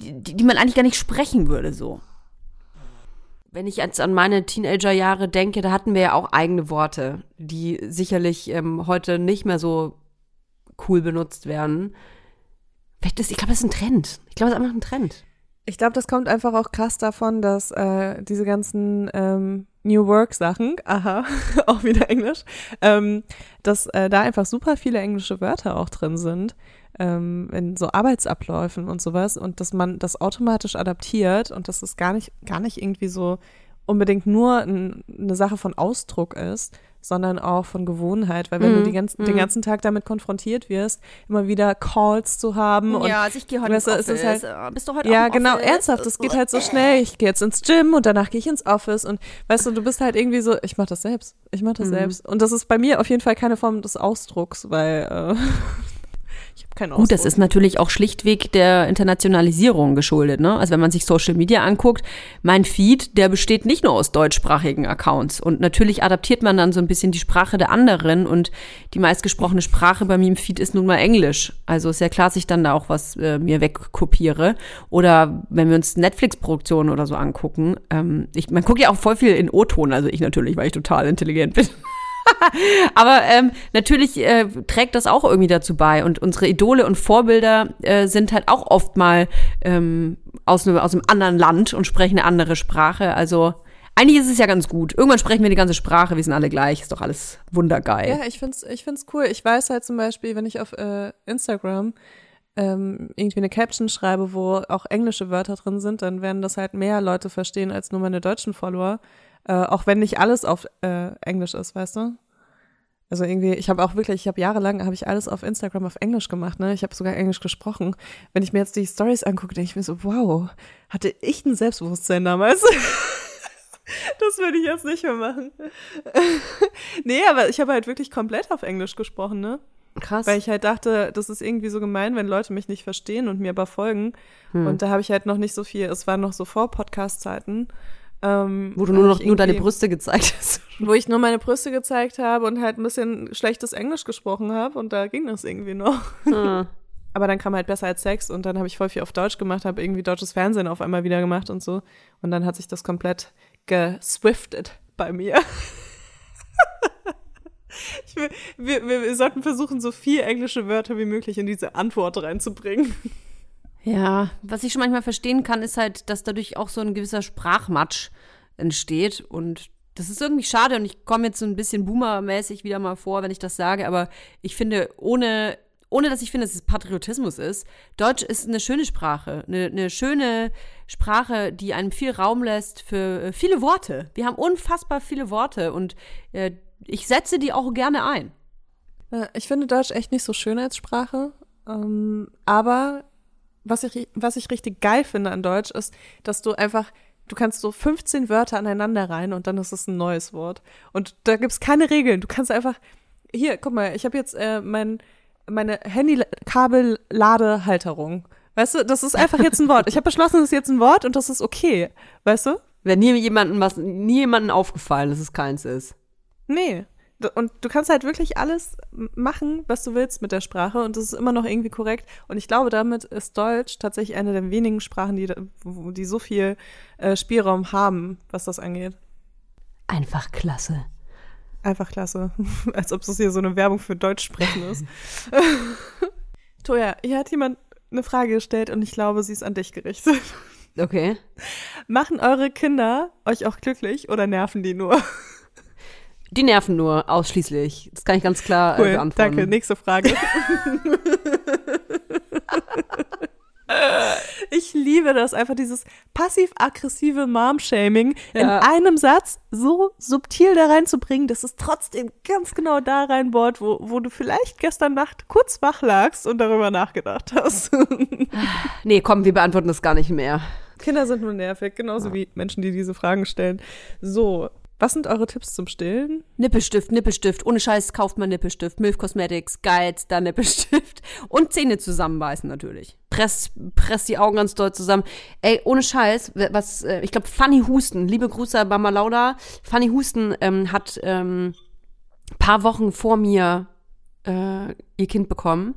die, die man eigentlich gar nicht sprechen würde, so. Wenn ich jetzt an meine Teenagerjahre denke, da hatten wir ja auch eigene Worte, die sicherlich ähm, heute nicht mehr so cool benutzt werden. Ich glaube, das ist ein Trend. Ich glaube, das ist einfach ein Trend. Ich glaube, das kommt einfach auch krass davon, dass äh, diese ganzen ähm, New Work Sachen, *laughs* aha, auch wieder Englisch, ähm, dass äh, da einfach super viele englische Wörter auch drin sind ähm, in so Arbeitsabläufen und sowas und dass man das automatisch adaptiert und dass es gar nicht gar nicht irgendwie so unbedingt nur ein, eine Sache von Ausdruck ist, sondern auch von Gewohnheit, weil wenn Mhm, du die ganzen, den ganzen Tag damit konfrontiert wirst, immer wieder Calls zu haben und ja, also ich gehe heute weißt ins ist Office. halt- Äh, Bist du heute ja, genau, Office? ernsthaft, das geht halt so schnell. Ich gehe jetzt ins Gym und danach gehe ich ins Office und weißt du, du bist halt irgendwie so, ich mach das selbst, ich mach das selbst. Und das ist bei mir auf jeden Fall keine Form des Ausdrucks, weil äh, *laughs* ich habe keinen Ausdruck. Gut, das ist natürlich auch schlichtweg der Internationalisierung geschuldet. Ne? Also wenn man sich Social Media anguckt, mein Feed, der besteht nicht nur aus deutschsprachigen Accounts. Und natürlich adaptiert man dann so ein bisschen die Sprache der anderen. Und die meistgesprochene Sprache bei mir im Feed ist nun mal Englisch. Also ist ja klar, dass ich dann da auch was äh, mir wegkopiere. Oder wenn wir uns Netflix-Produktionen oder so angucken. Ähm, ich, man guckt ja auch voll viel in O-Ton. Also ich natürlich, weil ich total intelligent bin. *laughs* Aber ähm, natürlich äh, trägt das auch irgendwie dazu bei. Und unsere Idole und Vorbilder äh, sind halt auch oft mal ähm, aus, einem, aus einem anderen Land und sprechen eine andere Sprache. Also eigentlich ist es ja ganz gut. Irgendwann sprechen wir die ganze Sprache, wir sind alle gleich, ist doch alles wundergeil. Ja, ich find's, ich find's cool. Ich weiß halt zum Beispiel, wenn ich auf äh, Instagram ähm, irgendwie eine Caption schreibe, wo auch englische Wörter drin sind, dann werden das halt mehr Leute verstehen als nur meine deutschen Follower. Äh, auch wenn nicht alles auf äh, Englisch ist, weißt du? Also irgendwie, ich habe auch wirklich, ich habe jahrelang, habe ich alles auf Instagram auf Englisch gemacht, ne? Ich habe sogar Englisch gesprochen. Wenn ich mir jetzt die Stories angucke, denke ich mir so, wow, hatte ich ein Selbstbewusstsein damals? *laughs* das würde ich jetzt nicht mehr machen. *laughs* nee, aber ich habe halt wirklich komplett auf Englisch gesprochen, ne? Krass. Weil ich halt dachte, das ist irgendwie so gemein, wenn Leute mich nicht verstehen und mir aber folgen. Hm. Und da habe ich halt noch nicht so viel, es waren noch so vor Podcast-Zeiten. Ähm, wo du nur noch nur deine Brüste gezeigt hast. Wo ich nur meine Brüste gezeigt habe und halt ein bisschen schlechtes Englisch gesprochen habe und da ging das irgendwie noch. Hm. *laughs* Aber dann kam halt besser als Sex und dann habe ich voll viel auf Deutsch gemacht, habe irgendwie deutsches Fernsehen auf einmal wieder gemacht und so. Und dann hat sich das komplett geswiftet bei mir. *laughs* Will, wir, wir, wir sollten versuchen, so viel englische Wörter wie möglich in diese Antwort reinzubringen. Ja, was ich schon manchmal verstehen kann, ist halt, dass dadurch auch so ein gewisser Sprachmatsch entsteht. Und das ist irgendwie schade. Und ich komme jetzt so ein bisschen boomermäßig wieder mal vor, wenn ich das sage. Aber ich finde, ohne, ohne dass ich finde, dass es Patriotismus ist, Deutsch ist eine schöne Sprache. Eine, eine schöne Sprache, die einem viel Raum lässt für äh, viele Worte. Wir haben unfassbar viele Worte. Und äh, ich setze die auch gerne ein. Äh, Ich finde Deutsch echt nicht so schön als Sprache. Ähm, aber was ich, was ich richtig geil finde an Deutsch ist, dass du einfach, du kannst so 15 Wörter aneinander rein und dann ist es ein neues Wort. Und da gibt's keine Regeln. Du kannst einfach, hier, guck mal, ich habe jetzt äh, mein, meine Handy-Kabel-Ladehalterung. Weißt du, das ist einfach jetzt ein Wort. Ich habe beschlossen, das ist jetzt ein Wort und das ist okay. Weißt du? Wenn nie jemandem was, nie jemandem aufgefallen, dass es keins ist. Nee. Und du kannst halt wirklich alles machen, was du willst mit der Sprache und das ist immer noch irgendwie korrekt. Und ich glaube, damit ist Deutsch tatsächlich eine der wenigen Sprachen, die, die so viel äh, Spielraum haben, was das angeht. Einfach klasse. Einfach klasse. *laughs* Als ob das hier so eine Werbung für Deutsch sprechen ist. *laughs* *laughs* Toja, hier hat jemand eine Frage gestellt und ich glaube, sie ist an dich gerichtet. Okay. Machen eure Kinder euch auch glücklich oder nerven die nur? Die nerven nur ausschließlich. Das kann ich ganz klar äh, Cool, beantworten. danke. Nächste Frage. *laughs* ich liebe das, einfach dieses passiv-aggressive Mom-Shaming Ja. in einem Satz so subtil da reinzubringen, dass es trotzdem ganz genau da reinbohrt, wo, wo du vielleicht gestern Nacht kurz wach lagst und darüber nachgedacht hast. *laughs* Nee, komm, wir beantworten das gar nicht mehr. Kinder sind nur nervig, genauso wie Menschen, die diese Fragen stellen. So, was sind eure Tipps zum Stillen? Nippelstift, Nippelstift. Ohne Scheiß kauft man Nippelstift. Milf Cosmetics, geilster Nippelstift. *laughs* Und Zähne zusammenbeißen natürlich. presst, presst die Augen ganz doll zusammen. Ey, ohne Scheiß, was, äh, ich glaube, Fanny Husten, liebe Grüße Mama Lauda, Fanny Husten ähm, hat ähm, paar Wochen vor mir äh, ihr Kind bekommen.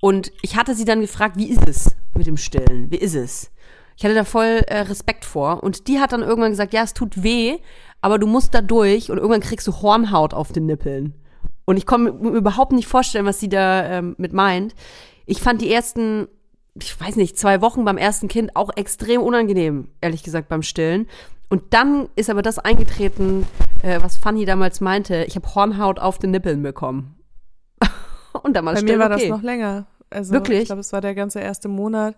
Und ich hatte sie dann gefragt, wie ist es mit dem Stillen? Wie ist es? Ich hatte da voll äh, Respekt vor. Und die hat dann irgendwann gesagt, ja, es tut weh, aber du musst da durch und irgendwann kriegst du Hornhaut auf den Nippeln. Und ich konnte mir überhaupt nicht vorstellen, was sie da ähm, mit meint. Ich fand die ersten, ich weiß nicht, zwei Wochen beim ersten Kind auch extrem unangenehm, ehrlich gesagt, beim Stillen. Und dann ist aber das eingetreten, äh, was Fanny damals meinte. Ich habe Hornhaut auf den Nippeln bekommen. *laughs* und war Bei mir war okay. das noch länger. Also Wirklich? ich glaube, es war der ganze erste Monat.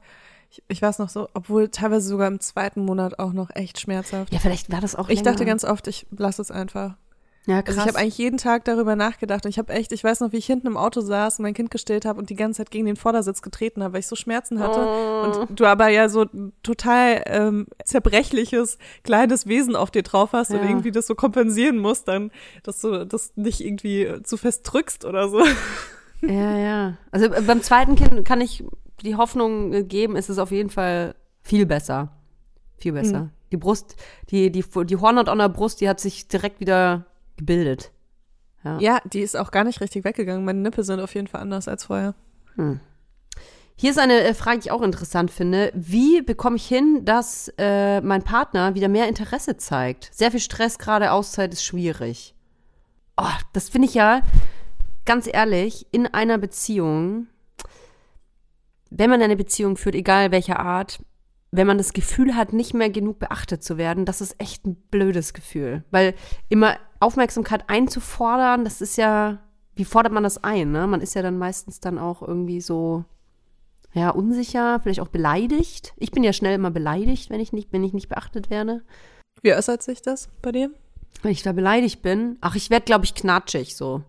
Ich, ich weiß noch so, obwohl teilweise sogar im zweiten Monat auch noch echt schmerzhaft. Ja, vielleicht war das auch ich länger. dachte ganz oft, ich lasse es einfach. ja, Also krass. ich habe eigentlich jeden Tag darüber nachgedacht und ich habe echt, ich weiß noch, wie ich hinten im Auto saß und mein Kind gestillt habe und die ganze Zeit gegen den Vordersitz getreten habe, weil ich so Schmerzen hatte. Oh. Und du aber ja so ein total ähm, zerbrechliches, kleines Wesen auf dir drauf hast und Ja. irgendwie das so kompensieren musst, dann, dass du das nicht irgendwie zu fest drückst oder so. Ja, ja. Also äh, beim zweiten Kind kann ich die Hoffnung geben, ist es auf jeden Fall viel besser. Viel besser. Mhm. Die Brust, die, die, die Hornhaut an der Brust, die hat sich direkt wieder gebildet. Ja. Ja, die ist auch gar nicht richtig weggegangen. Meine Nippel sind auf jeden Fall anders als vorher. Hier ist eine äh, Frage, die ich auch interessant finde. Wie bekomme ich hin, dass äh, mein Partner wieder mehr Interesse zeigt? Sehr viel Stress, gerade Auszeit ist schwierig. Oh, das finde ich ja, ganz ehrlich, in einer Beziehung, wenn man eine Beziehung führt, egal welcher Art, wenn man das Gefühl hat, nicht mehr genug beachtet zu werden, das ist echt ein blödes Gefühl. Weil immer Aufmerksamkeit einzufordern, das ist ja, wie fordert man das ein? Ne? Man ist ja dann meistens dann auch irgendwie so, ja, unsicher, vielleicht auch beleidigt. Ich bin ja schnell immer beleidigt, wenn ich nicht, wenn ich nicht beachtet werde. Wie äußert sich das bei dir? Wenn ich da beleidigt bin, ach, ich werde, glaube ich, knatschig so.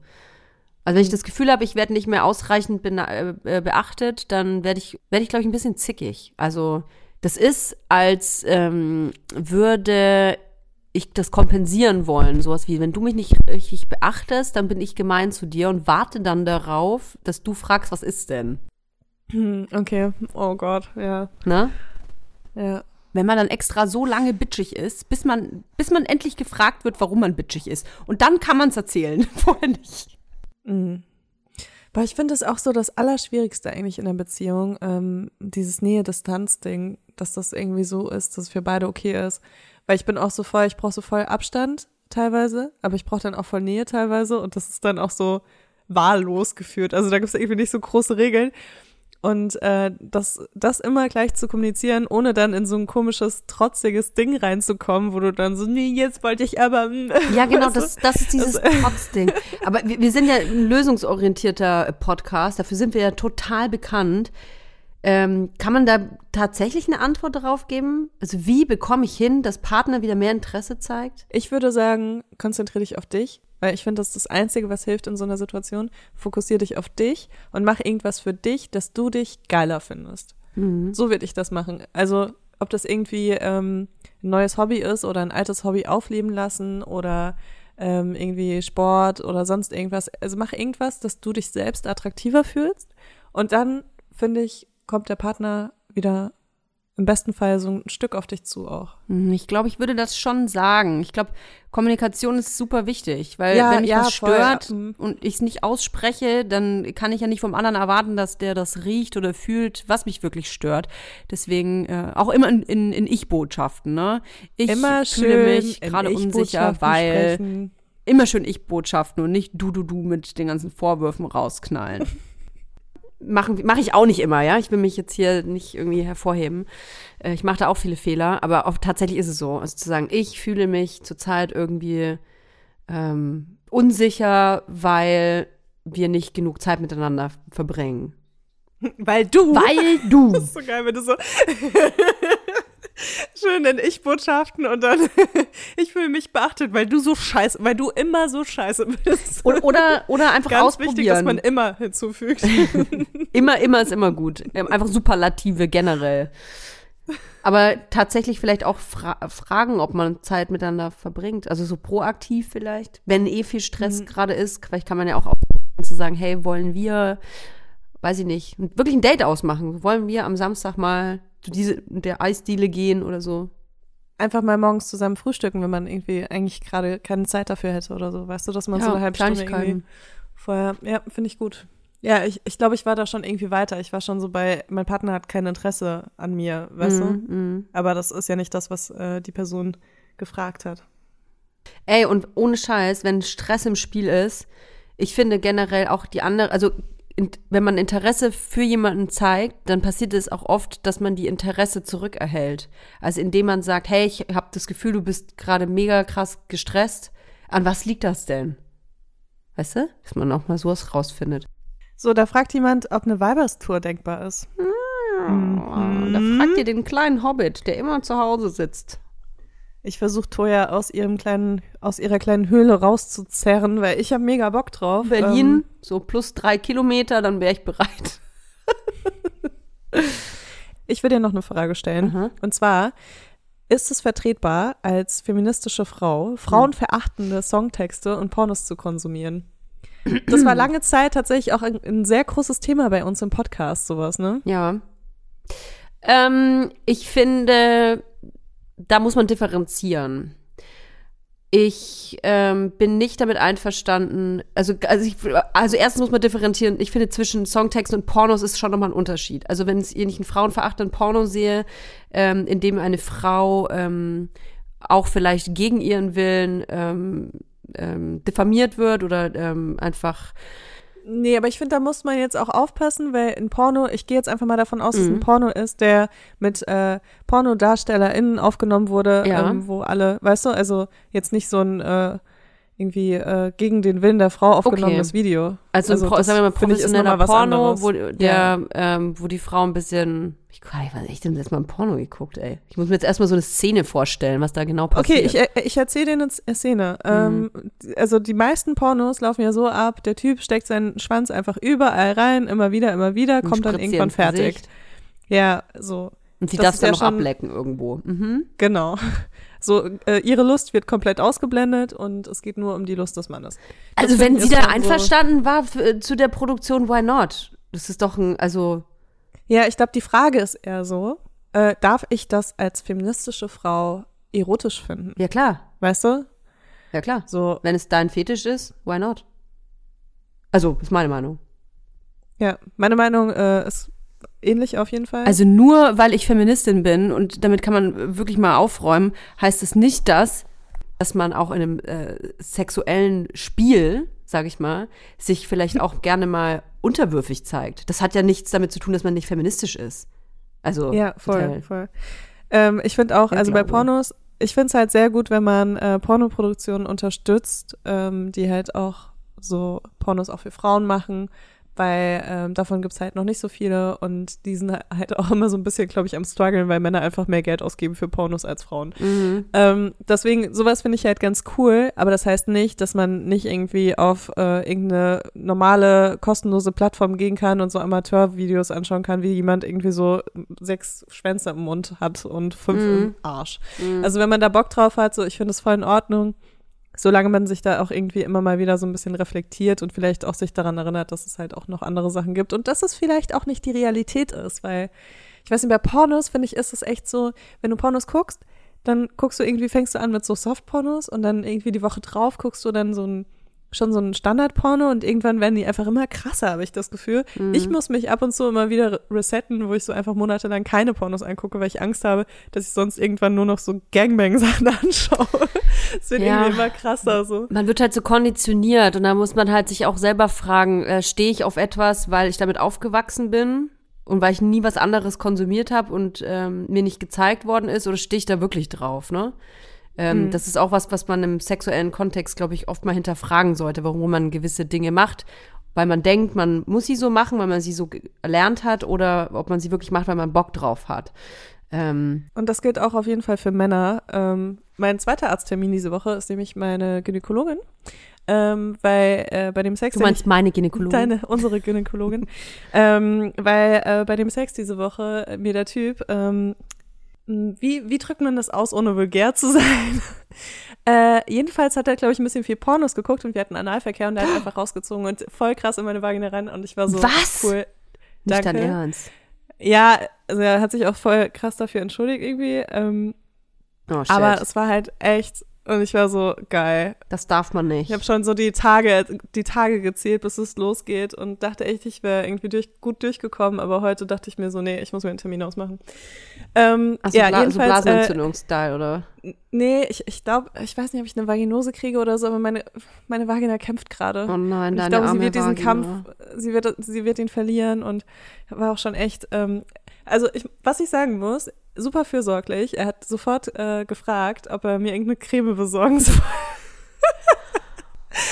Also wenn ich das Gefühl habe, ich werde nicht mehr ausreichend bena- äh, äh, beachtet, dann werde ich, werde ich, glaube ich, ein bisschen zickig. Also das ist, als ähm, würde ich das kompensieren wollen. Sowas wie, wenn du mich nicht richtig beachtest, dann bin ich gemein zu dir und warte dann darauf, dass du fragst, was ist denn? Hm, okay. Oh Gott, ja. Ne? Ja. wenn man dann extra so lange bitchig ist, bis man, bis man endlich gefragt wird, warum man bitchig ist. Und dann kann man es erzählen, *laughs* vorher nicht. Mhm. Aber ich finde es auch so das Allerschwierigste eigentlich in der Beziehung, ähm, dieses Nähe-Distanz-Ding, dass das irgendwie so ist, dass es für beide okay ist. Weil ich bin auch so voll, ich brauche so voll Abstand teilweise, aber ich brauche dann auch voll Nähe teilweise und das ist dann auch so wahllos geführt. Also da gibt es irgendwie nicht so große Regeln. Und äh, das, das immer gleich zu kommunizieren, ohne dann in so ein komisches, trotziges Ding reinzukommen, wo du dann so, nee, jetzt wollte ich aber. mm. Ja, genau, du? *laughs* das, das ist dieses *laughs* Trotzding. Aber wir, wir sind ja ein lösungsorientierter Podcast, dafür sind wir ja total bekannt. Ähm, kann man da tatsächlich eine Antwort darauf geben? Also wie bekomme ich hin, dass Partner wieder mehr Interesse zeigt? Ich würde sagen, konzentriere dich auf dich, weil ich finde, das ist das Einzige, was hilft in so einer Situation. Fokussiere dich auf dich und mach irgendwas für dich, dass du dich geiler findest. So würde ich das machen. Also, ob das irgendwie ähm, ein neues Hobby ist oder ein altes Hobby aufleben lassen oder ähm, irgendwie Sport oder sonst irgendwas. Also mach irgendwas, dass du dich selbst attraktiver fühlst. Und dann, finde ich, kommt der Partner wieder im besten Fall so ein Stück auf dich zu auch. Hm, Ich glaube, ich würde das schon sagen. Ich glaube, Kommunikation ist super wichtig, weil Ja, wenn mich ja, was voll, stört ja, mhm. und ich es nicht ausspreche, dann kann ich ja nicht vom anderen erwarten, dass der das riecht oder fühlt, was mich wirklich stört. Deswegen äh, auch immer in, in, in Ich-Botschaften. Ne? Ich Immer fühle schön mich gerade unsicher, weil sprechen. immer schön Ich-Botschaften und nicht du, du, du mit den ganzen Vorwürfen rausknallen. *laughs* Machen mache ich auch nicht immer, ja. Ich will mich jetzt hier nicht irgendwie hervorheben. Äh, Ich mache da auch viele Fehler, aber auch tatsächlich ist es so. Also zu sagen, ich fühle mich zurzeit irgendwie ähm, unsicher, weil wir nicht genug Zeit miteinander verbringen. *laughs* Weil du. Weil du. *laughs* Das ist so geil, wenn du so *laughs* schön in Ich-Botschaften und dann *laughs* ich fühle mich beachtet, weil du so scheiße, weil du immer so scheiße bist. Oder, oder, oder einfach Ganz wichtig, dass ausprobieren. man immer hinzufügt. *laughs* Immer, immer ist immer gut. Ähm, Einfach Superlative generell. Aber tatsächlich vielleicht auch fra fragen, ob man Zeit miteinander verbringt. Also so proaktiv vielleicht. Wenn eh viel Stress gerade ist, vielleicht kann man ja auch zu sagen, hey, wollen wir weiß ich nicht, wirklich ein Date ausmachen. Wollen wir am Samstag mal zu diese, der Eisdiele gehen oder so? Einfach mal morgens zusammen frühstücken, wenn man irgendwie eigentlich gerade keine Zeit dafür hätte oder so. Weißt du, dass man so eine halbe Stunde irgendwie vorher, ja, finde ich gut. Ja, ich, ich glaube, ich war da schon irgendwie weiter. Ich war schon so bei, mein Partner hat kein Interesse an mir, weißt du? Mhm. Aber das ist ja nicht das, was äh, die Person gefragt hat. Ey, und ohne Scheiß, wenn Stress im Spiel ist, ich finde generell auch die andere, also wenn man Interesse für jemanden zeigt, dann passiert es auch oft, dass man die Interesse zurückerhält. Also indem man sagt, hey, ich habe das Gefühl, du bist gerade mega krass gestresst. An was liegt das denn? Weißt du? Dass man auch mal sowas rausfindet. So, da fragt jemand, ob eine Weiberstour denkbar ist. Oh, Da fragt ihr den kleinen Hobbit, der immer zu Hause sitzt. Ich versuche Toya aus ihrem kleinen, aus ihrer kleinen Höhle rauszuzerren, weil ich habe mega Bock drauf. Berlin, Ähm, so plus drei Kilometer, dann wäre ich bereit. *laughs* ich will dir noch eine Frage stellen. Mhm. Und zwar, ist es vertretbar, als feministische Frau frauenverachtende Songtexte und Pornos zu konsumieren? Das war lange Zeit tatsächlich auch ein, ein sehr großes Thema bei uns im Podcast, sowas, ne? Ja. Ähm, ich finde, da muss man differenzieren. Ich ähm, bin nicht damit einverstanden, also, also, ich, also erstens muss man differenzieren, ich finde zwischen Songtexten und Pornos ist schon nochmal ein Unterschied. Also wenn ich einen frauenverachtenden Porno sehe, ähm, in dem eine Frau ähm, auch vielleicht gegen ihren Willen ähm, ähm, diffamiert wird oder ähm, einfach Nee, aber ich finde, da muss man jetzt auch aufpassen, weil ein Porno, ich gehe jetzt einfach mal davon aus, dass Mhm. ein Porno ist, der mit äh, PornodarstellerInnen aufgenommen wurde, Ja. ähm, wo alle, weißt du, also jetzt nicht so ein äh, irgendwie äh, gegen den Willen der Frau aufgenommenes Video. Also, also das sagen wir mal ich, professioneller Porno, wo der, ähm, wo die Frau ein bisschen, ich weiß nicht, ich habe letztes Mal ein Porno geguckt, ey. Ich muss mir jetzt erstmal so eine Szene vorstellen, was da genau passiert. Okay, ich, äh, ich erzähle dir eine Z- Szene. Ähm, also die meisten Pornos laufen ja so ab, der Typ steckt seinen Schwanz einfach überall rein, immer wieder, immer wieder, Und kommt dann irgendwann fertig. Gesicht. Ja, so. Und sie das darf ist dann ja noch ablecken irgendwo. Mhm. Genau. So, äh, ihre Lust wird komplett ausgeblendet und es geht nur um die Lust des Mannes. Das Also wenn sie da einverstanden war für, zu der Produktion, why not? Das ist doch ein, also, So, ja, ich glaube, die Frage ist eher so, äh, darf ich das als feministische Frau erotisch finden? ja klar, Weißt du? ja klar. So, Wenn es dein Fetisch ist, why not? Also, ist meine Meinung. ja, meine Meinung äh, ist ähnlich auf jeden Fall. Also nur weil ich Feministin bin und damit kann man wirklich mal aufräumen, heißt es nicht das, dass man auch in einem äh, sexuellen Spiel, sage ich mal, sich vielleicht auch gerne mal unterwürfig zeigt. Das hat ja nichts damit zu tun, dass man nicht feministisch ist. Also Ja, voll, total. voll. Ähm, ich finde auch, Ja, also bei glaube. Pornos, ich finde es halt sehr gut, wenn man äh, Pornoproduktionen unterstützt, ähm, die halt auch so Pornos auch für Frauen machen, weil ähm, davon gibt's halt noch nicht so viele und die sind halt auch immer so ein bisschen, glaube ich, am struggeln, weil Männer einfach mehr Geld ausgeben für Pornos als Frauen. Mhm. Ähm, deswegen, sowas finde ich halt ganz cool, aber das heißt nicht, dass man nicht irgendwie auf äh, irgendeine normale, kostenlose Plattform gehen kann und so Amateurvideos anschauen kann, wie jemand irgendwie so sechs Schwänze im Mund hat und fünf Mhm. im Arsch. Also wenn man da Bock drauf hat, so ich finde es voll in Ordnung, solange man sich da auch irgendwie immer mal wieder so ein bisschen reflektiert und vielleicht auch sich daran erinnert, dass es halt auch noch andere Sachen gibt und dass es vielleicht auch nicht die Realität ist, weil ich weiß nicht, bei Pornos finde ich, ist es echt so, wenn du Pornos guckst, dann guckst du irgendwie, fängst du an mit so Softpornos und dann irgendwie die Woche drauf guckst du dann so ein schon so ein Standardporno und irgendwann werden die einfach immer krasser, habe ich das Gefühl. Ich muss mich ab und zu immer wieder resetten, wo ich so einfach monatelang keine Pornos angucke, weil ich Angst habe, dass ich sonst irgendwann nur noch so Gangbang-Sachen *laughs* anschaue. Es wird Ja. irgendwie immer krasser so. Man wird halt so konditioniert und da muss man halt sich auch selber fragen, äh, stehe ich auf etwas, weil ich damit aufgewachsen bin und weil ich nie was anderes konsumiert habe und ähm, mir nicht gezeigt worden ist oder stehe ich da wirklich drauf, ne? Ähm, Das ist auch was, was man im sexuellen Kontext, glaube ich, oft mal hinterfragen sollte, warum man gewisse Dinge macht. Weil man denkt, man muss sie so machen, weil man sie so gelernt hat oder ob man sie wirklich macht, weil man Bock drauf hat. Ähm, Und das gilt auch auf jeden Fall für Männer. Ähm, mein zweiter Arzttermin diese Woche ist nämlich meine Gynäkologin, ähm, weil äh, bei dem Sex, du meinst meine Gynäkologin? Deine, unsere Gynäkologin. *laughs* ähm, weil äh, bei dem Sex diese Woche äh, mir der Typ, ähm, wie, wie drückt man das aus, ohne vulgär zu sein? *laughs* äh, jedenfalls hat er, glaube ich, ein bisschen viel Pornos geguckt und wir hatten Analverkehr und er hat *gasps* einfach rausgezogen und voll krass in meine Vagina rein und ich war so, Was? cool. Nicht Danke. dein Ernst. Ja, also er hat sich auch voll krass dafür entschuldigt irgendwie. Ähm, Oh, aber es war halt echt, und ich war so, geil. das darf man nicht. Ich habe schon so die Tage, die Tage gezählt, bis es losgeht und dachte echt, ich wäre irgendwie durch, gut durchgekommen, aber heute dachte ich mir so, nee, ich muss mir einen Termin ausmachen. Ähm, Also ja, Bla so äh, Blasenentzündungsstyle, oder? nee, ich, ich glaube, ich weiß nicht, ob ich eine Vaginose kriege oder so, aber meine, meine Vagina kämpft gerade. Oh nein, Und deine ich glaube, sie wird diesen Vagina. Kampf, sie wird, sie wird ihn verlieren und war auch schon echt, ähm, also ich, was ich sagen muss, super fürsorglich. Er hat sofort äh, gefragt, ob er mir irgendeine Creme besorgen *laughs* soll.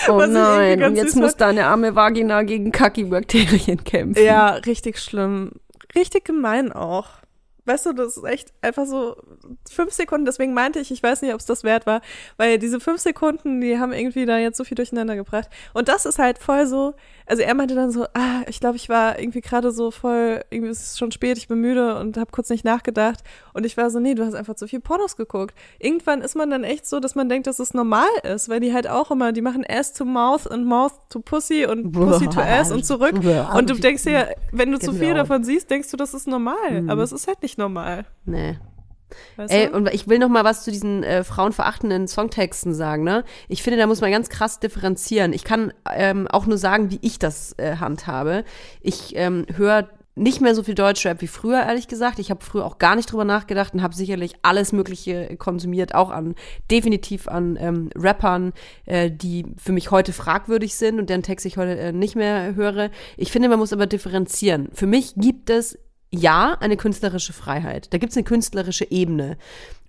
Oh Was nein, und jetzt muss fand. deine arme Vagina gegen Kaki-Bakterien kämpfen. Ja, richtig schlimm. Richtig gemein auch. Weißt du, das ist echt einfach so fünf Sekunden. Deswegen meinte ich, ich weiß nicht, ob es das wert war, weil diese fünf Sekunden, die haben irgendwie da jetzt so viel durcheinander gebracht. Und das ist halt voll so. Also er meinte dann so, ah, ich glaube, ich war irgendwie gerade so voll, irgendwie ist es schon spät, ich bin müde und habe kurz nicht nachgedacht. Und ich war so, nee, du hast einfach zu viel Pornos geguckt. Irgendwann ist man dann echt so, dass man denkt, dass es normal ist, weil die halt auch immer, die machen Ass to Mouth und Mouth to Pussy und Pussy to Ass und zurück. Und du denkst ja, wenn du zu viel Genau. davon siehst, denkst du, das ist normal. Aber es ist halt nicht normal. Nee. Weißt Ey, du? und ich will noch mal was zu diesen äh, frauenverachtenden Songtexten sagen, ne? Ich finde, da muss man ganz krass differenzieren. Ich kann ähm, auch nur sagen, wie ich das äh, handhabe. Ich ähm, höre nicht mehr so viel Deutschrap wie früher, ehrlich gesagt. Ich habe früher auch gar nicht drüber nachgedacht und habe sicherlich alles Mögliche konsumiert, auch an definitiv an ähm, Rappern, äh, die für mich heute fragwürdig sind und deren Text ich heute äh, nicht mehr höre. Ich finde, man muss aber differenzieren. Für mich gibt es ja eine künstlerische Freiheit. Da gibt es eine künstlerische Ebene.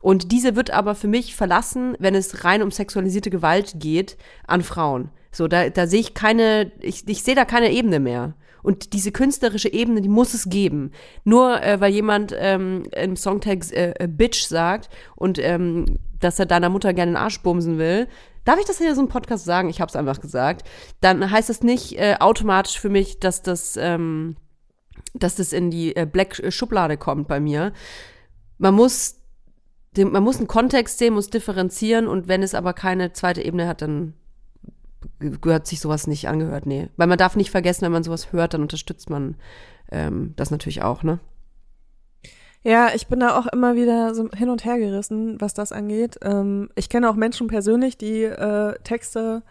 Und diese wird aber für mich verlassen, wenn es rein um sexualisierte Gewalt geht an Frauen. So, da, da sehe ich keine, ich, ich sehe da keine Ebene mehr. Und diese künstlerische Ebene, die muss es geben. Nur äh, weil jemand ähm, im Songtext äh, äh, Bitch sagt und ähm, dass er deiner Mutter gerne den Arsch bumsen will, darf ich das hier so im Podcast sagen? Ich habe es einfach gesagt. Dann heißt das nicht äh, automatisch für mich, dass das ähm, dass das in die äh, Black Schublade kommt bei mir. Man muss, den, man muss einen Kontext sehen, muss differenzieren und wenn es aber keine zweite Ebene hat, dann ge- gehört sich sowas nicht angehört. Nee. Weil man darf nicht vergessen, wenn man sowas hört, dann unterstützt man ähm, das natürlich auch, ne? Ja, ich bin da auch immer wieder so hin und her gerissen, was das angeht. Ähm, ich kenne auch Menschen persönlich, die äh, Texte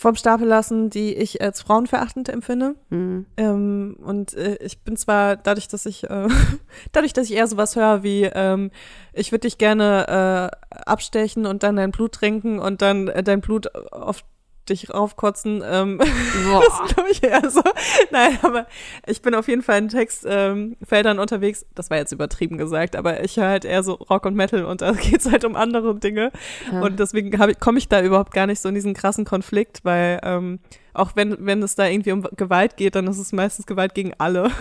vom Stapel lassen, die ich als frauenverachtend empfinde. Mhm. Ähm, und äh, ich bin zwar dadurch, dass ich äh, *laughs* dadurch, dass ich eher sowas höre wie ähm, ich würde dich gerne äh, abstechen und dann dein Blut trinken und dann äh, dein Blut auf dich raufkotzen. Ähm, *laughs* Boah. das glaube ich eher so. Nein, aber ich bin auf jeden Fall in Textfeldern ähm, unterwegs. Das war jetzt übertrieben gesagt, aber ich höre halt eher so Rock und Metal und da *laughs* geht's halt um andere Dinge. Ja. Und deswegen komme ich da überhaupt gar nicht so in diesen krassen Konflikt, weil ähm, auch wenn, wenn es da irgendwie um Gewalt geht, dann ist es meistens Gewalt gegen alle. *laughs*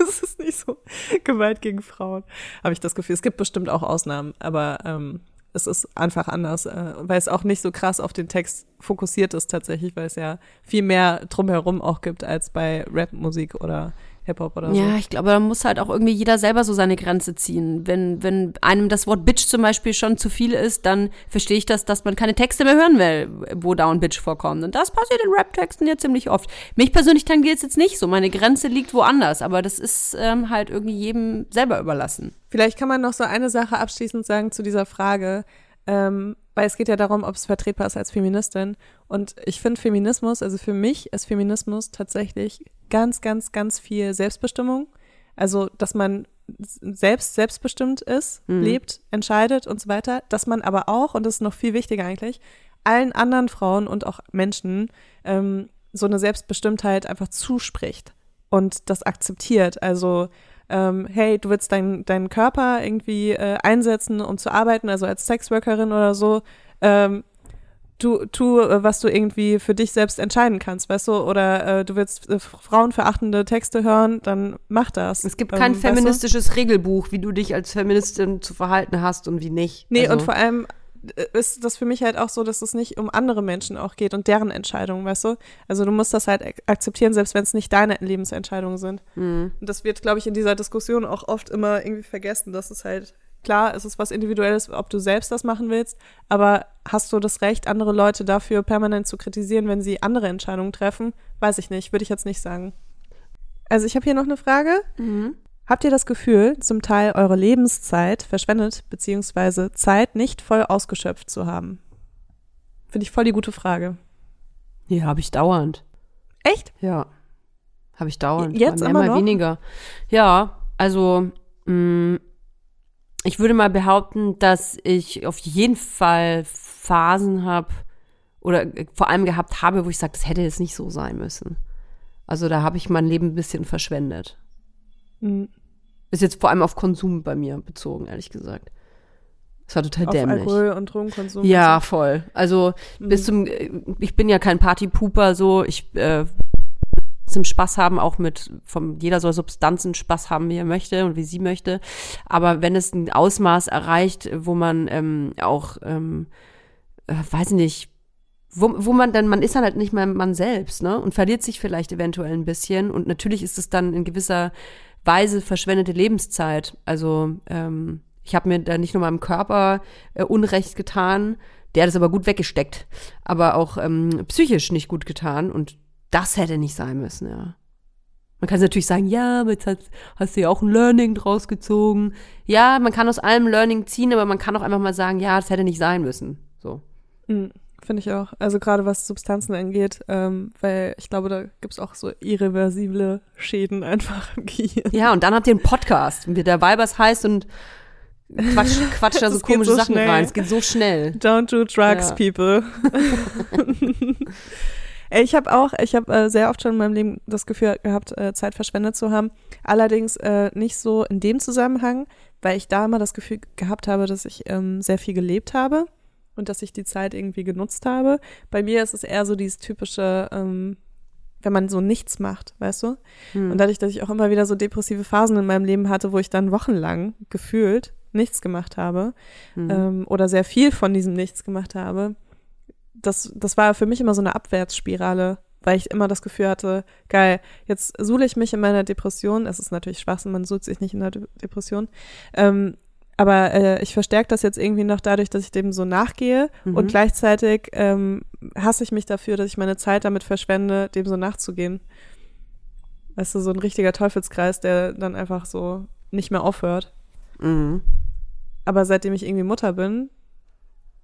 Es ist nicht so Gewalt gegen Frauen, habe ich das Gefühl. Es gibt bestimmt auch Ausnahmen, aber ähm, es ist einfach anders, äh, weil es auch nicht so krass auf den Text fokussiert ist tatsächlich, weil es ja viel mehr drumherum auch gibt als bei Rapmusik oder Hip-Hop oder so. Ja, ich glaube, da muss halt auch irgendwie jeder selber so seine Grenze ziehen. Wenn, wenn einem das Wort Bitch zum Beispiel schon zu viel ist, dann verstehe ich das, dass man keine Texte mehr hören will, wo Down Bitch vorkommt. Und das passiert in Rap-Texten ja ziemlich oft. Mich persönlich tangiert es jetzt nicht so. Meine Grenze liegt woanders, aber das ist ähm, halt irgendwie jedem selber überlassen. Vielleicht kann man noch so eine Sache abschließend sagen zu dieser Frage, ähm, weil es geht ja darum, ob es vertretbar ist als Feministin. Und ich finde Feminismus, also für mich ist Feminismus tatsächlich ganz, ganz, ganz viel Selbstbestimmung. Also, dass man selbst selbstbestimmt ist, Mhm. lebt, entscheidet und so weiter. Dass man aber auch, und das ist noch viel wichtiger eigentlich, allen anderen Frauen und auch Menschen ähm, so eine Selbstbestimmtheit einfach zuspricht und das akzeptiert. Also ähm, hey, du willst deinen deinen Körper irgendwie äh, einsetzen, um zu arbeiten, also als Sexworkerin oder so, ähm, tu, tu, äh, was du irgendwie für dich selbst entscheiden kannst, weißt du, oder äh, du willst äh, frauenverachtende Texte hören, dann mach das. Es gibt Ähm, kein weißt du? feministisches Regelbuch, wie du dich als Feministin zu verhalten hast und wie nicht. Nee, also, und vor allem ist das für mich halt auch so, dass es nicht um andere Menschen auch geht und deren Entscheidungen, weißt du? Also du musst das halt ak- akzeptieren, selbst wenn es nicht deine Lebensentscheidungen sind. Mhm. Und das wird, glaube ich, in dieser Diskussion auch oft immer irgendwie vergessen, dass es halt, klar, es ist was Individuelles, ob du selbst das machen willst, aber hast du das Recht, andere Leute dafür permanent zu kritisieren, wenn sie andere Entscheidungen treffen? Weiß ich nicht, würde ich jetzt nicht sagen. Also ich habe hier noch eine Frage. Habt ihr das Gefühl, zum Teil eure Lebenszeit verschwendet, beziehungsweise Zeit nicht voll ausgeschöpft zu haben? Finde ich voll die gute Frage. Ja, habe ich dauernd. Echt? Ja. Habe ich dauernd. Jetzt mal mehr, immer mal weniger. Ja, also mh, ich würde mal behaupten, dass ich auf jeden Fall Phasen habe oder vor allem gehabt habe, wo ich sage, das hätte jetzt nicht so sein müssen. Also da habe ich mein Leben ein bisschen verschwendet. Mhm. Ist jetzt vor allem auf Konsum bei mir bezogen, ehrlich gesagt. Das war total Auf dämlich. Alkohol und Drogenkonsum. Ja, und voll. Also Mhm. bis zum, äh, ich bin ja kein Partypooper, so ich äh, zum Spaß haben, auch mit, vom, jeder soll Substanzen Spaß haben, wie er möchte und wie sie möchte. Aber wenn es ein Ausmaß erreicht, wo man ähm, auch, ähm, äh, weiß ich nicht, wo, wo man dann, man ist dann halt nicht mehr man selbst, ne? Und verliert sich vielleicht eventuell ein bisschen. Und natürlich ist es dann in gewisser Weise verschwendete Lebenszeit. Also ähm, ich habe mir da nicht nur meinem Körper äh, Unrecht getan, der hat es aber gut weggesteckt, aber auch ähm, psychisch nicht gut getan. Und das hätte nicht sein müssen, ja. Man kann natürlich sagen, ja, aber jetzt hast, hast du ja auch ein Learning draus gezogen. Ja, man kann aus allem Learning ziehen, aber man kann auch einfach mal sagen, ja, das hätte nicht sein müssen. So. Mhm. Finde ich auch. Also gerade was Substanzen angeht, ähm, weil ich glaube, da gibt's auch so irreversible Schäden einfach im Gehirn. Ja, und dann habt ihr einen Podcast, wie der Weibers heißt und quatscht, *laughs* quatscht da so komische so Sachen schnell. rein. Es geht so schnell. Don't do drugs, Ja. people. *laughs* Ich habe auch, ich habe äh, sehr oft schon in meinem Leben das Gefühl gehabt, äh, Zeit verschwendet zu haben. Allerdings äh, nicht so in dem Zusammenhang, weil ich da immer das Gefühl gehabt habe, dass ich ähm, sehr viel gelebt habe und dass ich die Zeit irgendwie genutzt habe. Bei mir ist es eher so dieses typische, ähm, wenn man so nichts macht, weißt du? Hm. Und dadurch, dass ich auch immer wieder so depressive Phasen in meinem Leben hatte, wo ich dann wochenlang gefühlt nichts gemacht habe Hm. ähm, oder sehr viel von diesem Nichts gemacht habe, das, das war für mich immer so eine Abwärtsspirale, weil ich immer das Gefühl hatte, geil, jetzt suhle ich mich in meiner Depression. Es ist natürlich Schwachsinn, man sucht sich nicht in der De Depression. Ähm, aber äh, ich verstärke das jetzt irgendwie noch dadurch, dass ich dem so nachgehe Mhm. und gleichzeitig ähm, hasse ich mich dafür, dass ich meine Zeit damit verschwende, dem so nachzugehen. Weißt du, so ein richtiger Teufelskreis, der dann einfach so nicht mehr aufhört. Mhm. Aber seitdem ich irgendwie Mutter bin,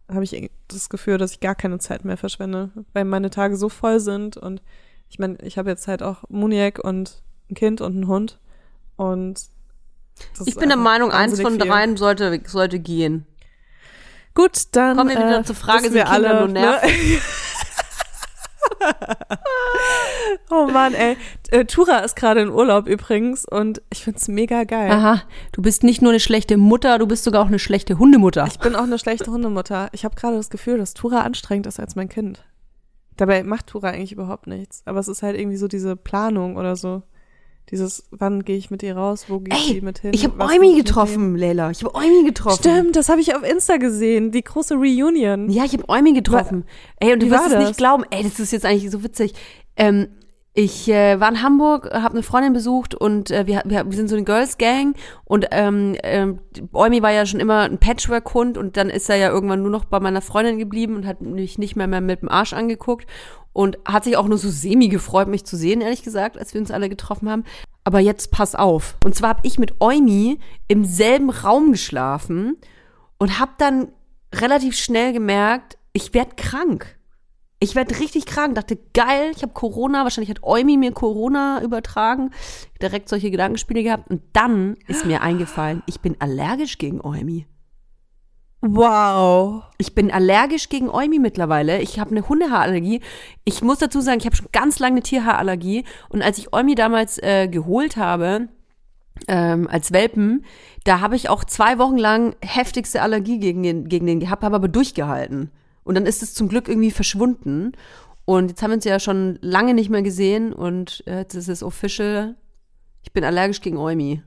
habe ich das Gefühl, dass ich gar keine Zeit mehr verschwende, weil meine Tage so voll sind und ich meine, ich habe jetzt halt auch Muniac und ein Kind und einen Hund und Ich bin der Meinung, eins von viel. dreien sollte, sollte gehen. Gut, dann Kommen wir wieder äh, zur Frage, sind wir Kinder alle, nur nerven? Ne? *laughs* oh Mann, ey. Äh, Tura ist gerade in Urlaub übrigens und ich find's mega geil. Aha, du bist nicht nur eine schlechte Mutter, du bist sogar auch eine schlechte Hundemutter. Ich bin auch eine schlechte Hundemutter. Ich habe gerade das Gefühl, dass Tura anstrengender ist als mein Kind. Dabei macht Tura eigentlich überhaupt nichts. Aber es ist halt irgendwie so diese Planung oder so. Dieses, wann gehe ich mit ihr raus, wo gehe ich mit hin? ich habe Eumi getroffen, Leila. Ich habe Eumi getroffen. Stimmt, das habe ich auf Insta gesehen. Die große Reunion. Ja, ich habe Eumi getroffen. Ey, und du wirst war es nicht glauben. Ey, das ist jetzt eigentlich so witzig. Ähm, ich äh, war in Hamburg, habe eine Freundin besucht und äh, wir, wir, wir sind so eine Girls Gang und ähm, ähm, Eumi war ja schon immer ein Patchwork-Hund und dann ist er ja irgendwann nur noch bei meiner Freundin geblieben und hat mich nicht mehr, mehr mit dem Arsch angeguckt und hat sich auch nur so semi gefreut, mich zu sehen, ehrlich gesagt, als wir uns alle getroffen haben. Aber jetzt pass auf. Und zwar habe ich mit Eumi im selben Raum geschlafen und habe dann relativ schnell gemerkt, ich werd krank. Ich werd richtig krank. Dachte, geil, ich habe Corona. Wahrscheinlich hat Eumi mir Corona übertragen. Direkt solche Gedankenspiele gehabt. Und dann ist mir eingefallen, ich bin allergisch gegen Eumi. Wow. Ich bin allergisch gegen Eumi mittlerweile. Ich habe eine Hundehaarallergie. Ich muss dazu sagen, ich habe schon ganz lange eine Tierhaarallergie. Und als ich Eumi damals äh, geholt habe, ähm, als Welpen, da habe ich auch zwei Wochen lang heftigste Allergie gegen den, gegen den gehabt, habe aber durchgehalten. Und dann ist es zum Glück irgendwie verschwunden. Und jetzt haben wir uns ja schon lange nicht mehr gesehen und jetzt ist es official. Ich bin allergisch gegen Eumi.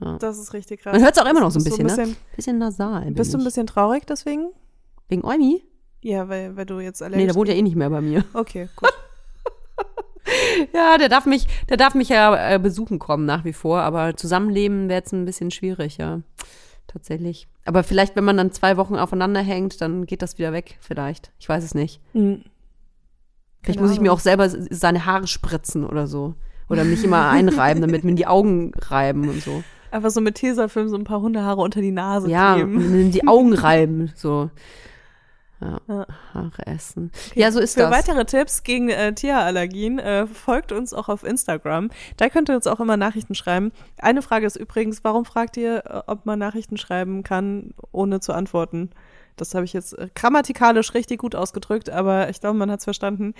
Das ist richtig krass. Man hört es auch immer noch so ein bisschen, du ne? Bisschen nasal. Bist du ein bisschen traurig deswegen? Wegen Eumi? Ja, weil, weil du jetzt allergisch Nee, der wohnt ja eh nicht mehr bei mir. *laughs* Okay, gut. *laughs* Ja, der darf mich, der darf mich ja äh, besuchen kommen nach wie vor, aber zusammenleben wäre jetzt ein bisschen schwierig, ja. Tatsächlich. Aber vielleicht, wenn man dann zwei Wochen aufeinander hängt, dann geht das wieder weg, vielleicht. Ich weiß es nicht. Hm. Vielleicht muss ich mir auch selber seine Haare spritzen oder so. Oder mich immer einreiben, damit mir die Augen reiben und so. Einfach so mit Tesafilm so ein paar Hundehaare unter die Nase Ja, kleben. die Augen reiben, so. Ja, Ja. Haare essen. Ja, so ist Für das. weitere Tipps gegen äh, Tierallergien äh, folgt uns auch auf Instagram. Da könnt ihr uns auch immer Nachrichten schreiben. Eine Frage ist übrigens, warum fragt ihr, äh, ob man Nachrichten schreiben kann, ohne zu antworten? Das habe ich jetzt äh, grammatikalisch richtig gut ausgedrückt, aber ich glaube, man hat es verstanden.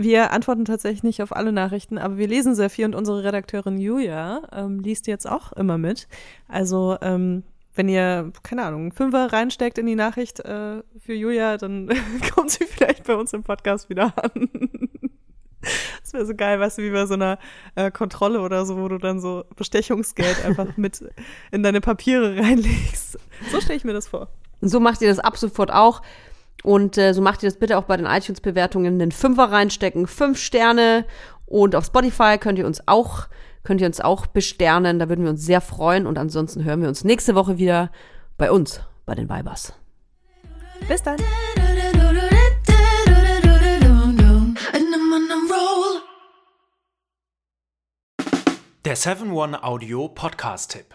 Wir antworten tatsächlich nicht auf alle Nachrichten, aber wir lesen sehr viel und unsere Redakteurin Julia ähm, liest jetzt auch immer mit. Also ähm, wenn ihr, keine Ahnung, Fünfer reinsteckt in die Nachricht äh, für Julia, dann *laughs* kommt sie vielleicht bei uns im Podcast wieder an. *laughs* Das wäre so geil, weißt du, wie bei so einer äh, Kontrolle oder so, wo du dann so Bestechungsgeld einfach mit in deine Papiere reinlegst. So stelle ich mir das vor. So macht ihr das ab sofort auch. Und äh, so macht ihr das bitte auch bei den iTunes-Bewertungen. Den Fünfer reinstecken, fünf Sterne. Und auf Spotify könnt ihr uns auch, könnt ihr uns auch besternen. Da würden wir uns sehr freuen. Und ansonsten hören wir uns nächste Woche wieder bei uns, bei den Vibers. Bis dann. Der 7-One Audio Podcast-Tipp.